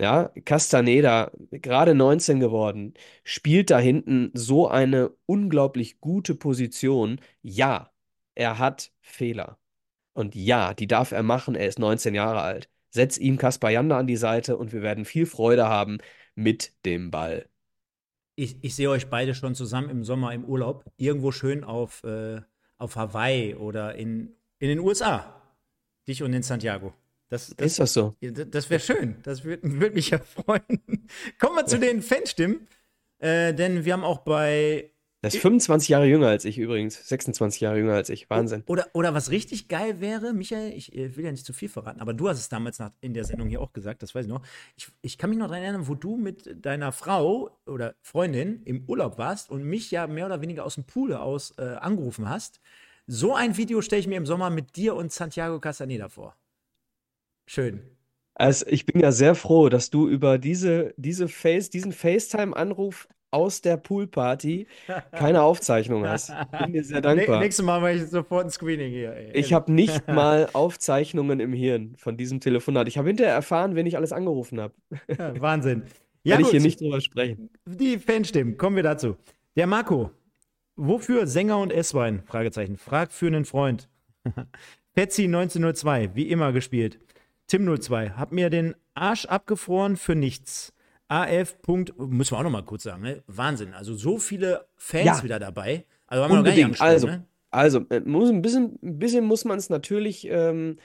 Ja, Castaneda, gerade 19 geworden, spielt da hinten so eine unglaublich gute Position. Ja, er hat Fehler. Und ja, die darf er machen. Er ist 19 Jahre alt. Setz ihm Kaspar Janda an die Seite und wir werden viel Freude haben mit dem Ball. Ich, ich sehe euch beide schon zusammen im Sommer im Urlaub. Irgendwo schön auf, äh, auf Hawaii oder in, in den USA. Dich und den Santiago. Das, das, ist das so? Das wäre schön. Das würde würd mich ja freuen. Kommen wir zu den Fanstimmen. Äh, denn wir haben auch bei der ist 25 Jahre jünger als ich übrigens. 26 Jahre jünger als ich. Wahnsinn. Oder, oder was richtig geil wäre, Michael, ich will ja nicht zu viel verraten, aber du hast es damals nach, in der Sendung hier auch gesagt, das weiß ich noch. Ich, ich kann mich noch daran erinnern, wo du mit deiner Frau oder Freundin im Urlaub warst und mich ja mehr oder weniger aus dem Pool aus äh, angerufen hast. So ein Video stelle ich mir im Sommer mit dir und Santiago Castaneda vor. Schön. Also ich bin ja sehr froh, dass du über diese, diese Face, diesen FaceTime-Anruf aus der Poolparty keine Aufzeichnung hast. Bin dir sehr dankbar. Nächstes Mal mache ich sofort ein Screening hier. Ey. Ich habe nicht mal Aufzeichnungen im Hirn von diesem Telefonat. Ich habe hinterher erfahren, wen ich alles angerufen habe. Ja, Wahnsinn. Ja, Werde ich hier nicht drüber sprechen. Die Fanstimmen, kommen wir dazu. Der Marco, wofür Sänger und S-Wein? Fragezeichen. Fragt für einen Freund. Petsy 1902, wie immer gespielt. Tim 02, hab mir den Arsch abgefroren für nichts. AF. Müssen wir auch noch mal kurz sagen, ne? Wahnsinn. Also so viele Fans ja. wieder dabei. Also haben wir Unbedingt. noch gar nicht also, ne? also äh, muss ein bisschen, ein bisschen muss man es natürlich ähm,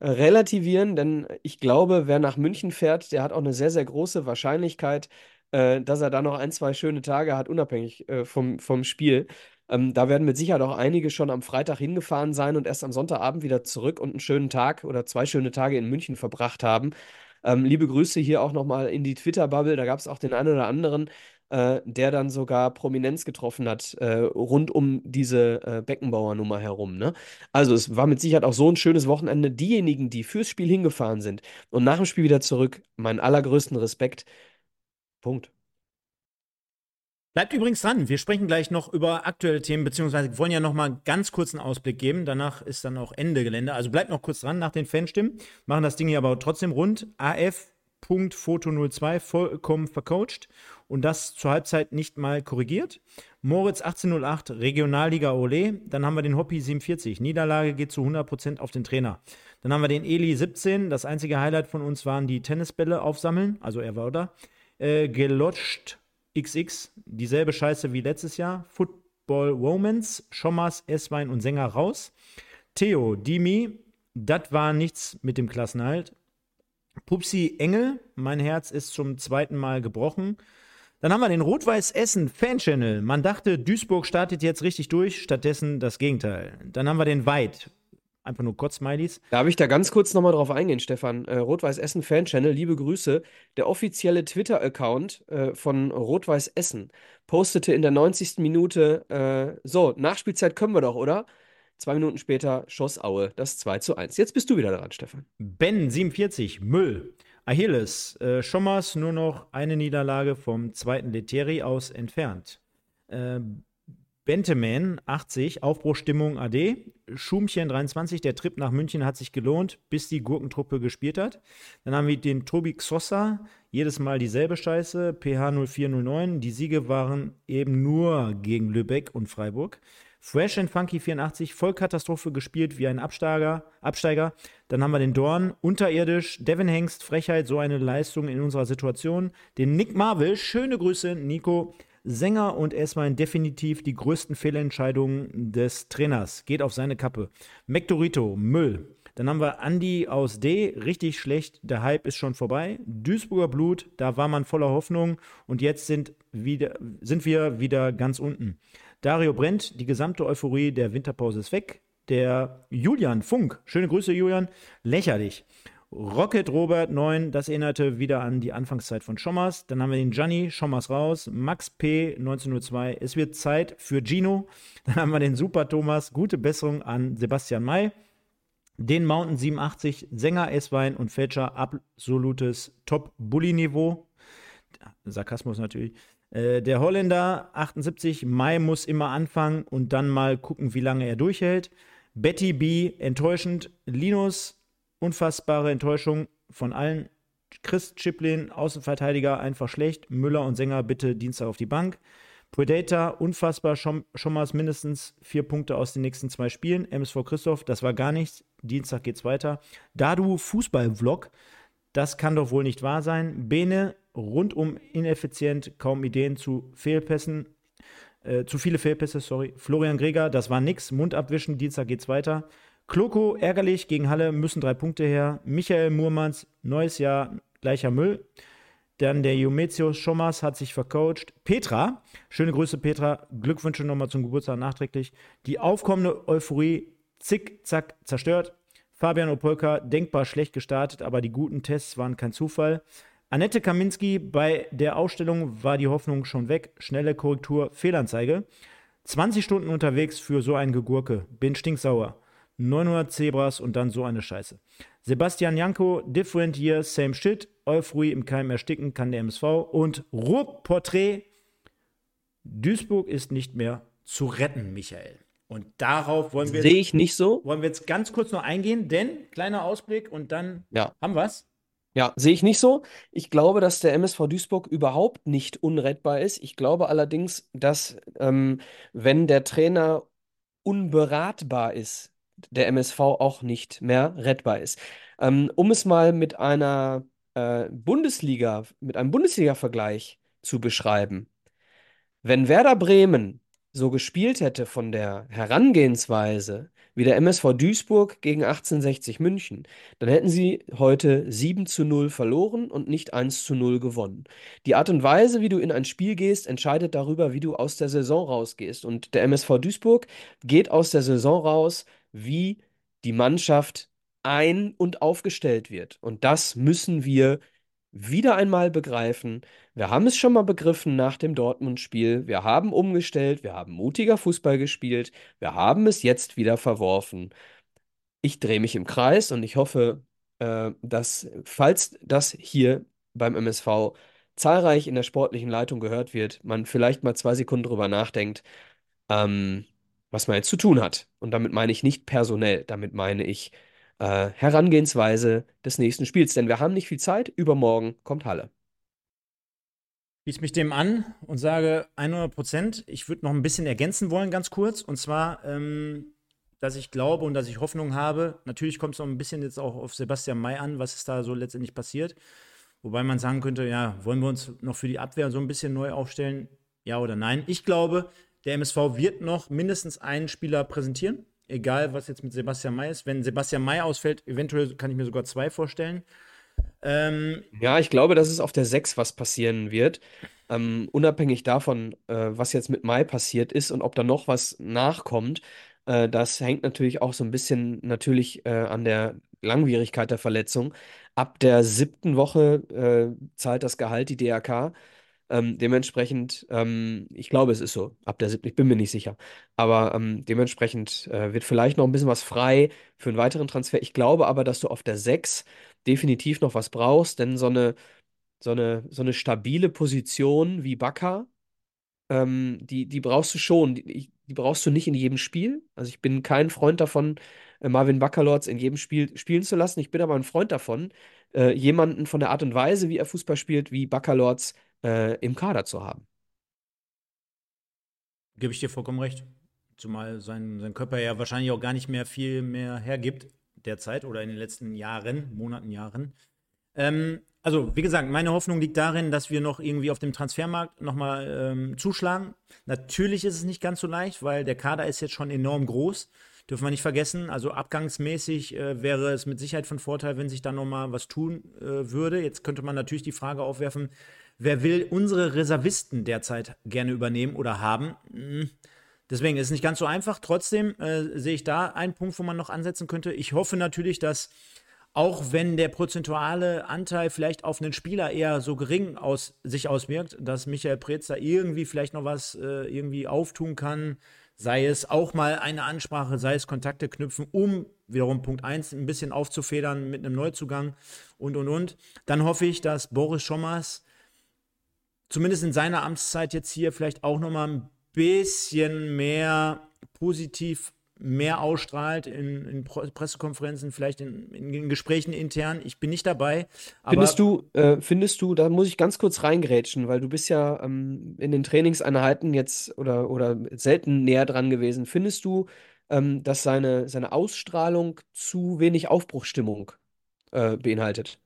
relativieren, denn ich glaube, wer nach München fährt, der hat auch eine sehr, sehr große Wahrscheinlichkeit, äh, dass er da noch ein, zwei schöne Tage hat, unabhängig äh, vom, vom Spiel. Ähm, da werden mit Sicherheit auch einige schon am Freitag hingefahren sein und erst am Sonntagabend wieder zurück und einen schönen Tag oder zwei schöne Tage in München verbracht haben. Ähm, liebe Grüße hier auch nochmal in die Twitter-Bubble. Da gab es auch den einen oder anderen, äh, der dann sogar Prominenz getroffen hat, äh, rund um diese äh, Beckenbauer-Nummer herum. Ne? Also es war mit Sicherheit auch so ein schönes Wochenende. Diejenigen, die fürs Spiel hingefahren sind und nach dem Spiel wieder zurück, meinen allergrößten Respekt. Punkt. Bleibt übrigens dran. Wir sprechen gleich noch über aktuelle Themen, beziehungsweise wollen ja noch mal ganz kurz einen Ausblick geben. Danach ist dann auch Ende Gelände. Also bleibt noch kurz dran nach den Fanstimmen. Machen das Ding hier aber trotzdem rund. AF.foto02 vollkommen vercoacht und das zur Halbzeit nicht mal korrigiert. Moritz 1808, Regionalliga Ole. Dann haben wir den Hoppy 47. Niederlage geht zu 100% auf den Trainer. Dann haben wir den Eli 17. Das einzige Highlight von uns waren die Tennisbälle aufsammeln. Also er war da. Äh, gelotscht XX, dieselbe Scheiße wie letztes Jahr. Football Romance, Schommers, Esswein und Sänger raus. Theo, Dimi, das war nichts mit dem Klassenhalt. Pupsi Engel, mein Herz ist zum zweiten Mal gebrochen. Dann haben wir den Rot-Weiß Essen Fan-Channel. Man dachte, Duisburg startet jetzt richtig durch, stattdessen das Gegenteil. Dann haben wir den Weit, Einfach nur Gott-Smileys. Darf ich da ganz kurz nochmal drauf eingehen, Stefan? Äh, Rot-Weiß Essen Fan-Channel, liebe Grüße. Der offizielle Twitter-Account äh, von Rot-Weiß Essen postete in der 90. Minute, äh, so, Nachspielzeit können wir doch, oder? Zwei Minuten später schoss Aue das 2 zu 1. Jetzt bist du wieder dran, Stefan. Ben 47, Müll. Achilles, äh, Schommers nur noch eine Niederlage vom zweiten Leteri aus entfernt. Benteman 80, Aufbruchstimmung AD. Schumchen 23, der Trip nach München hat sich gelohnt, bis die Gurkentruppe gespielt hat. Dann haben wir den Tobi Xossa, jedes Mal dieselbe Scheiße, PH 0409. Die Siege waren eben nur gegen Lübeck und Freiburg. Fresh and Funky 84, Vollkatastrophe gespielt wie ein Absteiger. Absteiger. Dann haben wir den Dorn, unterirdisch, Devin Hengst, Frechheit, so eine Leistung in unserer Situation. Den Nick Marvel, schöne Grüße, Nico. Sänger und erstmal definitiv die größten Fehlentscheidungen des Trainers. Geht auf seine Kappe. Mektorito, Müll. Dann haben wir Andy aus D, richtig schlecht, der Hype ist schon vorbei. Duisburger Blut, da war man voller Hoffnung und jetzt sind, wieder, sind wir wieder ganz unten. Dario Brent, die gesamte Euphorie der Winterpause ist weg. Der Julian Funk, schöne Grüße Julian, lächerlich. Rocket Robert 9, das erinnerte wieder an die Anfangszeit von Schommers. Dann haben wir den Gianni, Schommers raus. Max P, 1902, es wird Zeit für Gino. Dann haben wir den Super Thomas, gute Besserung an Sebastian May. Den Mountain 87, Sänger, Esswein und Fälscher, absolutes Top-Bully-Niveau. Sarkasmus natürlich. Äh, der Holländer 78, Mai muss immer anfangen und dann mal gucken, wie lange er durchhält. Betty B, enttäuschend. Linus, unfassbare Enttäuschung von allen. Chris Chiplin, Außenverteidiger, einfach schlecht. Müller und Sänger bitte Dienstag auf die Bank. Predator, unfassbar, schon, schon mal mindestens vier Punkte aus den nächsten zwei Spielen. MSV Christoph, das war gar nichts. Dienstag geht's weiter. Dadu, Fußball-Vlog, das kann doch wohl nicht wahr sein. Bene, rundum ineffizient, kaum Ideen zu Fehlpässen. Äh, zu viele Fehlpässe, sorry. Florian Greger, das war nix. Mund abwischen, Dienstag geht's weiter. Kloko, ärgerlich, gegen Halle müssen drei Punkte her. Michael Murmans, neues Jahr, gleicher Müll. Dann der Jumetius Schomas hat sich vercoacht. Petra, schöne Grüße Petra, Glückwünsche nochmal zum Geburtstag nachträglich. Die aufkommende Euphorie, zick, zack, zerstört. Fabian Opolka, denkbar schlecht gestartet, aber die guten Tests waren kein Zufall. Annette Kaminski, bei der Ausstellung war die Hoffnung schon weg. Schnelle Korrektur, Fehlanzeige. 20 Stunden unterwegs für so ein Gegurke. Bin stinksauer. 900 Zebras und dann so eine Scheiße. Sebastian Janko, Different Year, Same Shit. Euphorie im Keim ersticken kann der MSV. Und Ruhrporträt. Duisburg ist nicht mehr zu retten, Michael. Und darauf wollen wir. Sehe ich nicht so. Wollen wir jetzt ganz kurz noch eingehen, denn kleiner Ausblick und dann ja. haben wir es. Ja, sehe ich nicht so. Ich glaube, dass der MSV Duisburg überhaupt nicht unrettbar ist. Ich glaube allerdings, dass ähm, wenn der Trainer unberatbar ist, der MSV auch nicht mehr rettbar ist. Ähm, um es mal mit einer äh, Bundesliga, mit einem Bundesliga-Vergleich zu beschreiben. Wenn Werder Bremen so gespielt hätte von der Herangehensweise wie der MSV Duisburg gegen 1860 München, dann hätten sie heute 7 zu 0 verloren und nicht 1 zu 0 gewonnen. Die Art und Weise, wie du in ein Spiel gehst, entscheidet darüber, wie du aus der Saison rausgehst. Und der MSV Duisburg geht aus der Saison raus, wie die Mannschaft ein- und aufgestellt wird. Und das müssen wir wieder einmal begreifen. Wir haben es schon mal begriffen nach dem Dortmund-Spiel. Wir haben umgestellt, wir haben mutiger Fußball gespielt, wir haben es jetzt wieder verworfen. Ich drehe mich im Kreis und ich hoffe, äh, dass, falls das hier beim MSV zahlreich in der sportlichen Leitung gehört wird, man vielleicht mal zwei Sekunden drüber nachdenkt, ähm, was man jetzt zu tun hat. Und damit meine ich nicht personell, damit meine ich äh, Herangehensweise des nächsten Spiels. Denn wir haben nicht viel Zeit. Übermorgen kommt Halle. Schließe mich dem an und sage 100 Prozent. Ich würde noch ein bisschen ergänzen wollen, ganz kurz. Und zwar, ähm, dass ich glaube und dass ich Hoffnung habe. Natürlich kommt es noch ein bisschen jetzt auch auf Sebastian May an, was ist da so letztendlich passiert. Wobei man sagen könnte, ja, wollen wir uns noch für die Abwehr so ein bisschen neu aufstellen? Ja oder nein? Ich glaube, der MSV wird noch mindestens einen Spieler präsentieren egal was jetzt mit Sebastian May ist. Wenn Sebastian May ausfällt, eventuell kann ich mir sogar zwei vorstellen. Ähm, ja, ich glaube, dass es auf der 6 was passieren wird. Ähm, unabhängig davon, äh, was jetzt mit Mai passiert ist und ob da noch was nachkommt, äh, das hängt natürlich auch so ein bisschen natürlich äh, an der Langwierigkeit der Verletzung. Ab der siebten Woche äh, zahlt das Gehalt die DRK. Ähm, dementsprechend, ähm, ich glaube, es ist so, ab der siebten, ich bin mir nicht sicher. Aber ähm, dementsprechend äh, wird vielleicht noch ein bisschen was frei für einen weiteren Transfer. Ich glaube aber, dass du auf der 6 definitiv noch was brauchst, denn so eine, so eine, so eine stabile Position wie Baka, ähm, die, die brauchst du schon. Die, die brauchst du nicht in jedem Spiel. Also ich bin kein Freund davon, äh, Marvin Baccalords in jedem Spiel spielen zu lassen. Ich bin aber ein Freund davon, äh, jemanden von der Art und Weise, wie er Fußball spielt, wie Baccalords äh, im Kader zu haben. Gebe ich dir vollkommen recht. Zumal sein, sein Körper ja wahrscheinlich auch gar nicht mehr viel mehr hergibt derzeit oder in den letzten Jahren, Monaten, Jahren. Ähm, also, wie gesagt, meine Hoffnung liegt darin, dass wir noch irgendwie auf dem Transfermarkt nochmal ähm, zuschlagen. Natürlich ist es nicht ganz so leicht, weil der Kader ist jetzt schon enorm groß. Dürfen wir nicht vergessen. Also abgangsmäßig äh, wäre es mit Sicherheit von Vorteil, wenn sich da nochmal was tun äh, würde. Jetzt könnte man natürlich die Frage aufwerfen, wer will unsere Reservisten derzeit gerne übernehmen oder haben? Hm. Deswegen ist es nicht ganz so einfach. Trotzdem äh, sehe ich da einen Punkt, wo man noch ansetzen könnte. Ich hoffe natürlich, dass auch wenn der prozentuale Anteil vielleicht auf einen Spieler eher so gering aus, sich auswirkt, dass Michael Preetz da irgendwie vielleicht noch was äh, irgendwie auftun kann, sei es auch mal eine Ansprache, sei es Kontakte knüpfen, um wiederum Punkt 1 ein bisschen aufzufedern mit einem Neuzugang und und und. Dann hoffe ich, dass Boris Schommers zumindest in seiner Amtszeit jetzt hier vielleicht auch noch mal ein bisschen mehr positiv mehr ausstrahlt in, in Pressekonferenzen, vielleicht in, in, Gesprächen intern. Ich bin nicht dabei. findest du, äh, findest du, da muss ich ganz kurz reingrätschen, weil du bist ja ähm, in den Trainingseinheiten jetzt oder, oder selten näher dran gewesen. Findest du, ähm, dass seine, seine Ausstrahlung zu wenig Aufbruchstimmung äh, beinhaltet?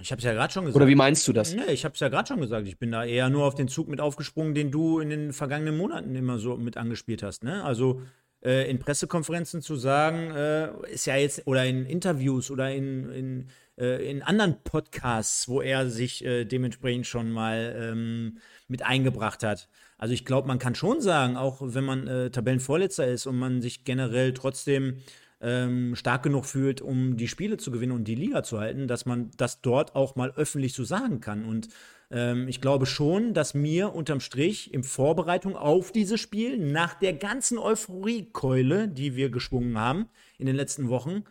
Ich habe es ja gerade schon gesagt. Oder wie meinst du das? Nee, ich habe es ja gerade schon gesagt. Ich bin da eher nur auf den Zug mit aufgesprungen, den du in den vergangenen Monaten immer so mit angespielt hast. Ne? Also äh, in Pressekonferenzen zu sagen, äh, ist ja jetzt, oder in Interviews oder in, in, äh, in anderen Podcasts, wo er sich äh, dementsprechend schon mal ähm, mit eingebracht hat. Also ich glaube, man kann schon sagen, auch wenn man äh, Tabellenvorletzter ist und man sich generell trotzdem ähm, stark genug fühlt, um die Spiele zu gewinnen und die Liga zu halten, dass man das dort auch mal öffentlich so sagen kann. Und ähm, ich glaube schon, dass mir unterm Strich in Vorbereitung auf dieses Spiel, nach der ganzen Euphoriekeule, die wir geschwungen haben in den letzten Wochen,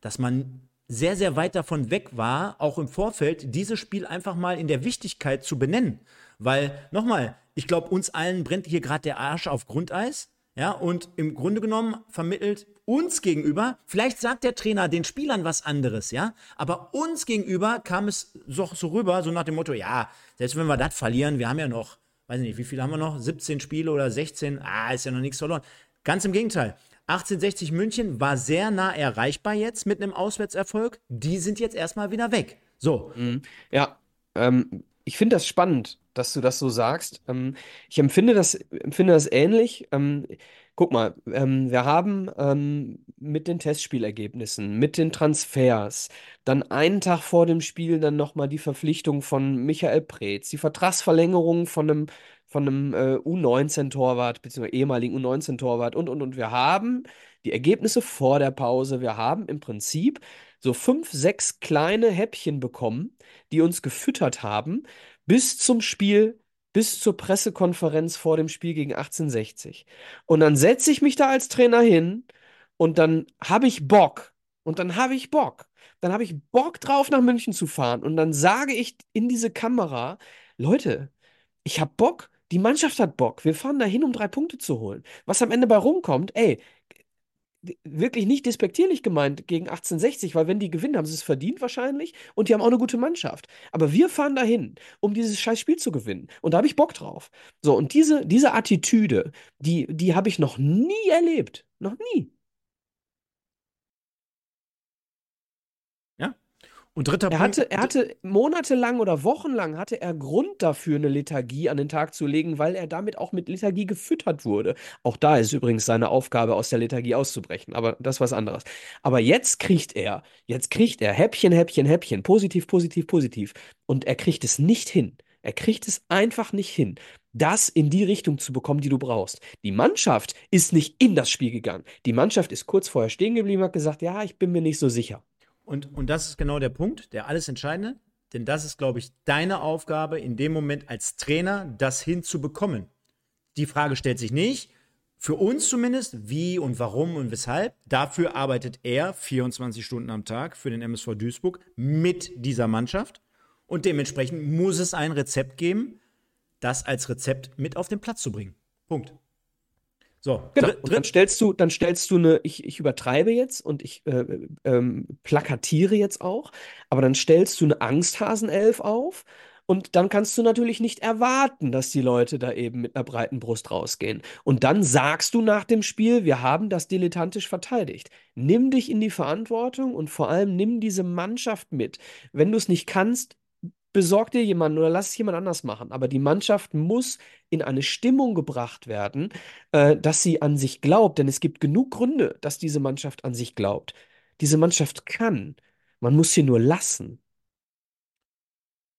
dass man sehr, sehr weit davon weg war, auch im Vorfeld, dieses Spiel einfach mal in der Wichtigkeit zu benennen. Weil, nochmal, ich glaube, uns allen brennt hier gerade der Arsch auf Grundeis. Ja, und im Grunde genommen vermittelt uns gegenüber, vielleicht sagt der Trainer den Spielern was anderes, ja, aber uns gegenüber kam es so, so rüber, so nach dem Motto, ja, selbst wenn wir das verlieren, wir haben ja noch, weiß nicht, wie viele haben wir noch? 17 Spiele oder 16, ah, ist ja noch nichts verloren. Ganz im Gegenteil. 1860 München war sehr nah erreichbar jetzt mit einem Auswärtserfolg. Die sind jetzt erstmal wieder weg. So. Mhm. Ja, ähm, ich finde das spannend, dass du das so sagst. Ähm, ich empfinde das, empfinde das ähnlich. Ähm, guck mal, ähm, wir haben ähm, mit den Testspielergebnissen, mit den Transfers, dann einen Tag vor dem Spiel dann nochmal die Verpflichtung von Michael Preetz, die Vertragsverlängerung von einem, von einem äh, U19-Torwart, beziehungsweise ehemaligen U19-Torwart und, und, und. Wir haben die Ergebnisse vor der Pause. Wir haben im Prinzip so fünf, sechs kleine Häppchen bekommen, die uns gefüttert haben, bis zum Spiel, bis zur Pressekonferenz vor dem Spiel gegen 1860. Und dann setze ich mich da als Trainer hin und dann habe ich Bock. Und dann habe ich Bock. Dann habe ich Bock drauf, nach München zu fahren. Und dann sage ich in diese Kamera, Leute, ich habe Bock. Die Mannschaft hat Bock. Wir fahren da hin, um drei Punkte zu holen. Was am Ende bei rumkommt, ey, wirklich nicht despektierlich gemeint gegen 1860, weil wenn die gewinnen, haben sie es verdient wahrscheinlich und die haben auch eine gute Mannschaft. Aber wir fahren dahin, um dieses scheiß Spiel zu gewinnen. Und da habe ich Bock drauf. So, und diese, diese Attitüde, die, die habe ich noch nie erlebt. Noch nie. Und dritter Er Punkt. hatte, er hatte monatelang oder wochenlang hatte er Grund dafür, eine Lethargie an den Tag zu legen, weil er damit auch mit Lethargie gefüttert wurde. Auch da ist übrigens seine Aufgabe, aus der Lethargie auszubrechen, aber das ist was anderes. Aber jetzt kriegt er, jetzt kriegt er Häppchen, Häppchen, Häppchen, positiv, positiv, positiv. Und er kriegt es nicht hin. Er kriegt es einfach nicht hin, das in die Richtung zu bekommen, die du brauchst. Die Mannschaft ist nicht in das Spiel gegangen. Die Mannschaft ist kurz vorher stehen geblieben und hat gesagt, ja, ich bin mir nicht so sicher. Und, und das ist genau der Punkt, der alles Entscheidende. Denn das ist, glaube ich, deine Aufgabe in dem Moment als Trainer, das hinzubekommen. Die Frage stellt sich nicht, für uns zumindest, wie und warum und weshalb. Dafür arbeitet er 24 Stunden am Tag für den MSV Duisburg mit dieser Mannschaft. Und dementsprechend muss es ein Rezept geben, das als Rezept mit auf den Platz zu bringen. Punkt. So, genau. Und dann stellst du, dann stellst du eine, ich, ich übertreibe jetzt und ich äh, ähm, plakatiere jetzt auch, aber dann stellst du eine Angsthasenelf auf und dann kannst du natürlich nicht erwarten, dass die Leute da eben mit einer breiten Brust rausgehen. Und dann sagst du nach dem Spiel, wir haben das dilettantisch verteidigt. Nimm dich in die Verantwortung und vor allem nimm diese Mannschaft mit. Wenn du es nicht kannst, besorg dir jemanden oder lass es jemand anders machen. Aber die Mannschaft muss in eine Stimmung gebracht werden, äh, dass sie an sich glaubt. Denn es gibt genug Gründe, dass diese Mannschaft an sich glaubt. Diese Mannschaft kann. Man muss sie nur lassen.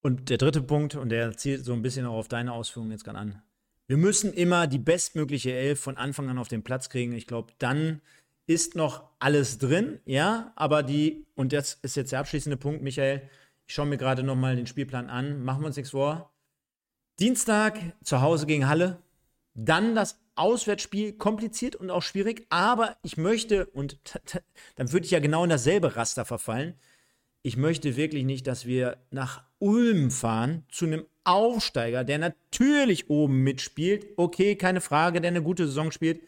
Und der dritte Punkt, und der zielt so ein bisschen auch auf deine Ausführungen jetzt gerade an. Wir müssen immer die bestmögliche Elf von Anfang an auf den Platz kriegen. Ich glaube, dann ist noch alles drin, ja, aber die, und das ist jetzt der abschließende Punkt, Michael, ich schaue mir gerade noch mal den Spielplan an. Machen wir uns nichts vor. Dienstag zu Hause gegen Halle. Dann das Auswärtsspiel, kompliziert und auch schwierig. Aber ich möchte, und dann würde ich ja genau in dasselbe Raster verfallen. Ich möchte wirklich nicht, dass wir nach Ulm fahren, zu einem Aufsteiger, der natürlich oben mitspielt. Okay, keine Frage, der eine gute Saison spielt.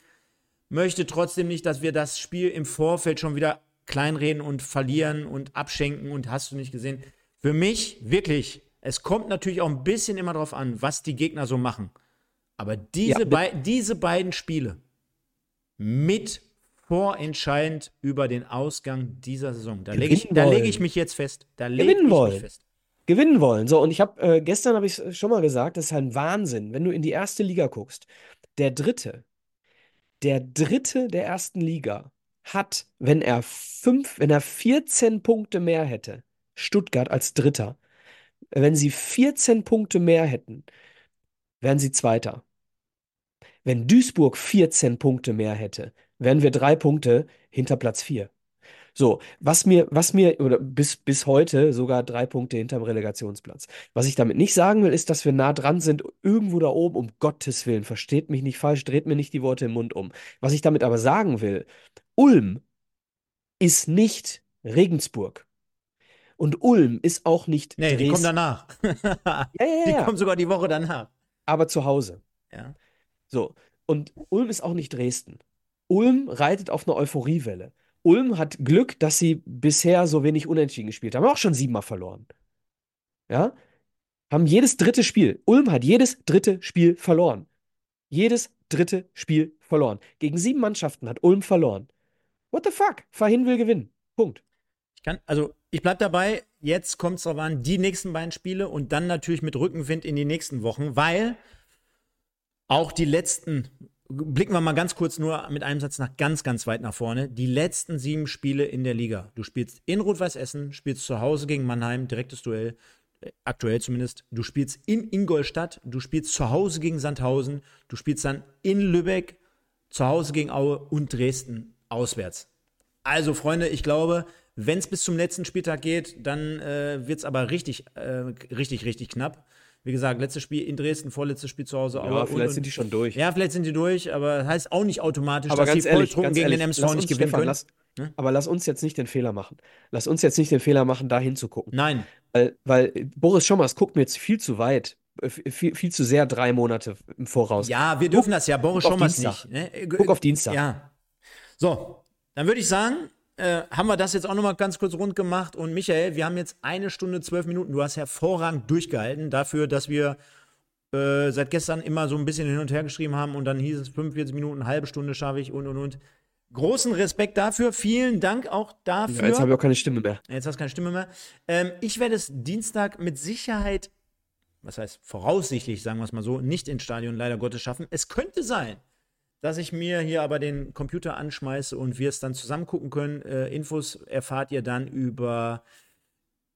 Möchte trotzdem nicht, dass wir das Spiel im Vorfeld schon wieder kleinreden und verlieren und abschenken und hast du nicht gesehen. Für mich wirklich, es kommt natürlich auch ein bisschen immer darauf an, was die Gegner so machen. Aber diese, ja, bei, diese beiden Spiele mit vorentscheidend über den Ausgang dieser Saison. Da lege ich, leg ich mich jetzt fest. Da gewinnen wollen. Gewinnen wollen. So, und ich habe, äh, gestern habe ich es schon mal gesagt, das ist ein Wahnsinn, wenn du in die erste Liga guckst. Der Dritte, der Dritte der ersten Liga hat, wenn er fünf, wenn er 14 Punkte mehr hätte, Stuttgart als Dritter, wenn sie 14 Punkte mehr hätten, wären sie Zweiter. Wenn Duisburg 14 Punkte mehr hätte, wären wir drei Punkte hinter Platz 4. So, was mir, was mir, oder bis, bis heute sogar drei Punkte hinterm Relegationsplatz. Was ich damit nicht sagen will, ist, dass wir nah dran sind, irgendwo da oben, um Gottes Willen. Versteht mich nicht falsch, dreht mir nicht die Worte im Mund um. Was ich damit aber sagen will, Ulm ist nicht Regensburg. Und Ulm ist auch nicht Nee, Dresden. die kommen danach. ja, ja, ja. Die kommen sogar die Woche danach. Aber zu Hause. Ja. So. Und Ulm ist auch nicht Dresden. Ulm reitet auf einer Euphoriewelle. Ulm hat Glück, dass sie bisher so wenig unentschieden gespielt haben. Haben auch schon siebenmal verloren. Ja? Haben jedes dritte Spiel. Ulm hat jedes dritte Spiel verloren. Jedes dritte Spiel verloren. Gegen sieben Mannschaften hat Ulm verloren. What the fuck? Fahin will gewinnen. Punkt. Ich kann, also ich bleib dabei. Jetzt kommt es darauf an, die nächsten beiden Spiele und dann natürlich mit Rückenwind in die nächsten Wochen, weil auch die letzten blicken wir mal ganz kurz nur mit einem Satz nach ganz, ganz weit nach vorne. Die letzten sieben Spiele in der Liga. Du spielst in Rot-Weiß Essen, spielst zu Hause gegen Mannheim, direktes Duell, äh, aktuell zumindest. Du spielst in Ingolstadt, du spielst zu Hause gegen Sandhausen, du spielst dann in Lübeck, zu Hause gegen Aue und Dresden auswärts. Also, Freunde, ich glaube, wenn es bis zum letzten Spieltag geht, dann äh, wird es aber richtig, äh, richtig, richtig knapp. Wie gesagt, letztes Spiel in Dresden, vorletztes Spiel zu Hause. Ja, vielleicht und, sind die schon durch. Ja, vielleicht sind die durch, aber das heißt auch nicht automatisch, aber dass ganz die ehrlich, ganz gegen ehrlich, den MSV nicht gewinnen Stefan, können. Lass, ne? Aber lass uns jetzt nicht den Fehler machen. Lass uns jetzt nicht den Fehler machen, da hinzugucken. Nein. Weil, weil Boris Schommers guckt mir jetzt viel zu weit äh, viel, viel zu sehr drei Monate im Voraus. Ja, wir dürfen guck, das ja, Boris Schommers nicht. Ne? Guck auf Dienstag. Ja. So, dann würde ich sagen, äh, haben wir das jetzt auch nochmal ganz kurz rund gemacht. Und Michael, wir haben jetzt eine Stunde, zwölf Minuten. Du hast hervorragend durchgehalten dafür, dass wir äh, seit gestern immer so ein bisschen hin und her geschrieben haben und dann hieß es 45 Minuten, eine halbe Stunde schaffe ich und und und. Großen Respekt dafür. Vielen Dank auch dafür. Ja, jetzt habe ich auch keine Stimme mehr. Jetzt hast du keine Stimme mehr. Ähm, ich werde es Dienstag mit Sicherheit, was heißt voraussichtlich, sagen wir es mal so, nicht ins Stadion leider Gottes schaffen. Es könnte sein, dass ich mir hier aber den Computer anschmeiße und wir es dann zusammen gucken können. Äh, Infos erfahrt ihr dann über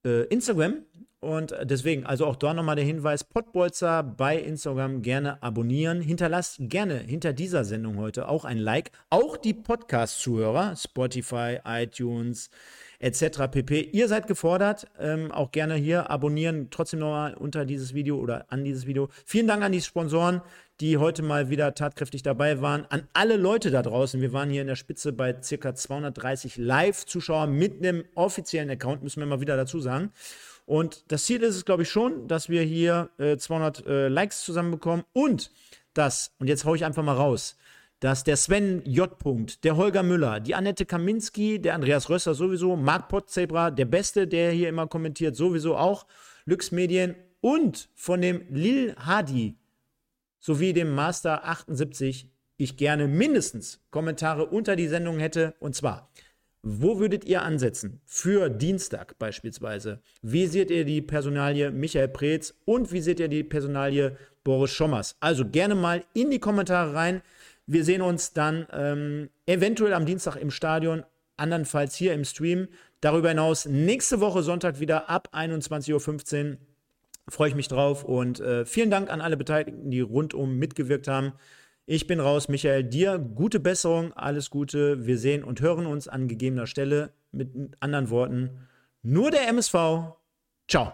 äh, Instagram. Und deswegen, also auch da nochmal der Hinweis: Podbolzer bei Instagram gerne abonnieren. Hinterlasst gerne hinter dieser Sendung heute auch ein Like. Auch die Podcast-Zuhörer, Spotify, iTunes, etc. pp. Ihr seid gefordert. Ähm, auch gerne hier abonnieren. Trotzdem nochmal unter dieses Video oder an dieses Video. Vielen Dank an die Sponsoren die heute mal wieder tatkräftig dabei waren. An alle Leute da draußen. Wir waren hier in der Spitze bei circa 230 Live-Zuschauer mit einem offiziellen Account, müssen wir mal wieder dazu sagen. Und das Ziel ist es, glaube ich, schon, dass wir hier äh, 200 äh, Likes zusammenbekommen und dass, und jetzt haue ich einfach mal raus, dass der Sven J. der Holger Müller, die Annette Kaminski, der Andreas Rösser sowieso, Marc Potzebra, der Beste, der hier immer kommentiert, sowieso auch, Lux Medien und von dem Lil Hadi sowie dem Master 78 ich gerne mindestens Kommentare unter die Sendung hätte. Und zwar, wo würdet ihr ansetzen? Für Dienstag beispielsweise. Wie seht ihr die Personalie Michael Preetz und wie seht ihr die Personalie Boris Schommers? Also gerne mal in die Kommentare rein. Wir sehen uns dann ähm, eventuell am Dienstag im Stadion, andernfalls hier im Stream. Darüber hinaus nächste Woche Sonntag wieder ab 21.15 Uhr Freue ich mich drauf und äh, vielen Dank an alle Beteiligten, die rundum mitgewirkt haben. Ich bin raus, Michael. Dir gute Besserung, alles Gute. Wir sehen und hören uns an gegebener Stelle. Mit anderen Worten, nur der MSV. Ciao.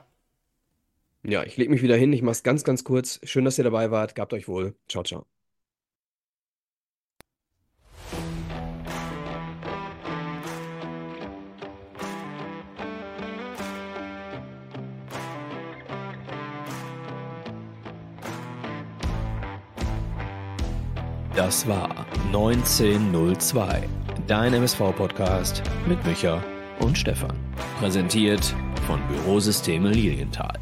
Ja, ich lege mich wieder hin. Ich mache es ganz, ganz kurz. Schön, dass ihr dabei wart. Gabt euch wohl. Ciao, ciao. Das war 1902, dein MSV-Podcast mit Micha und Stefan. Präsentiert von Bürosysteme Lilienthal.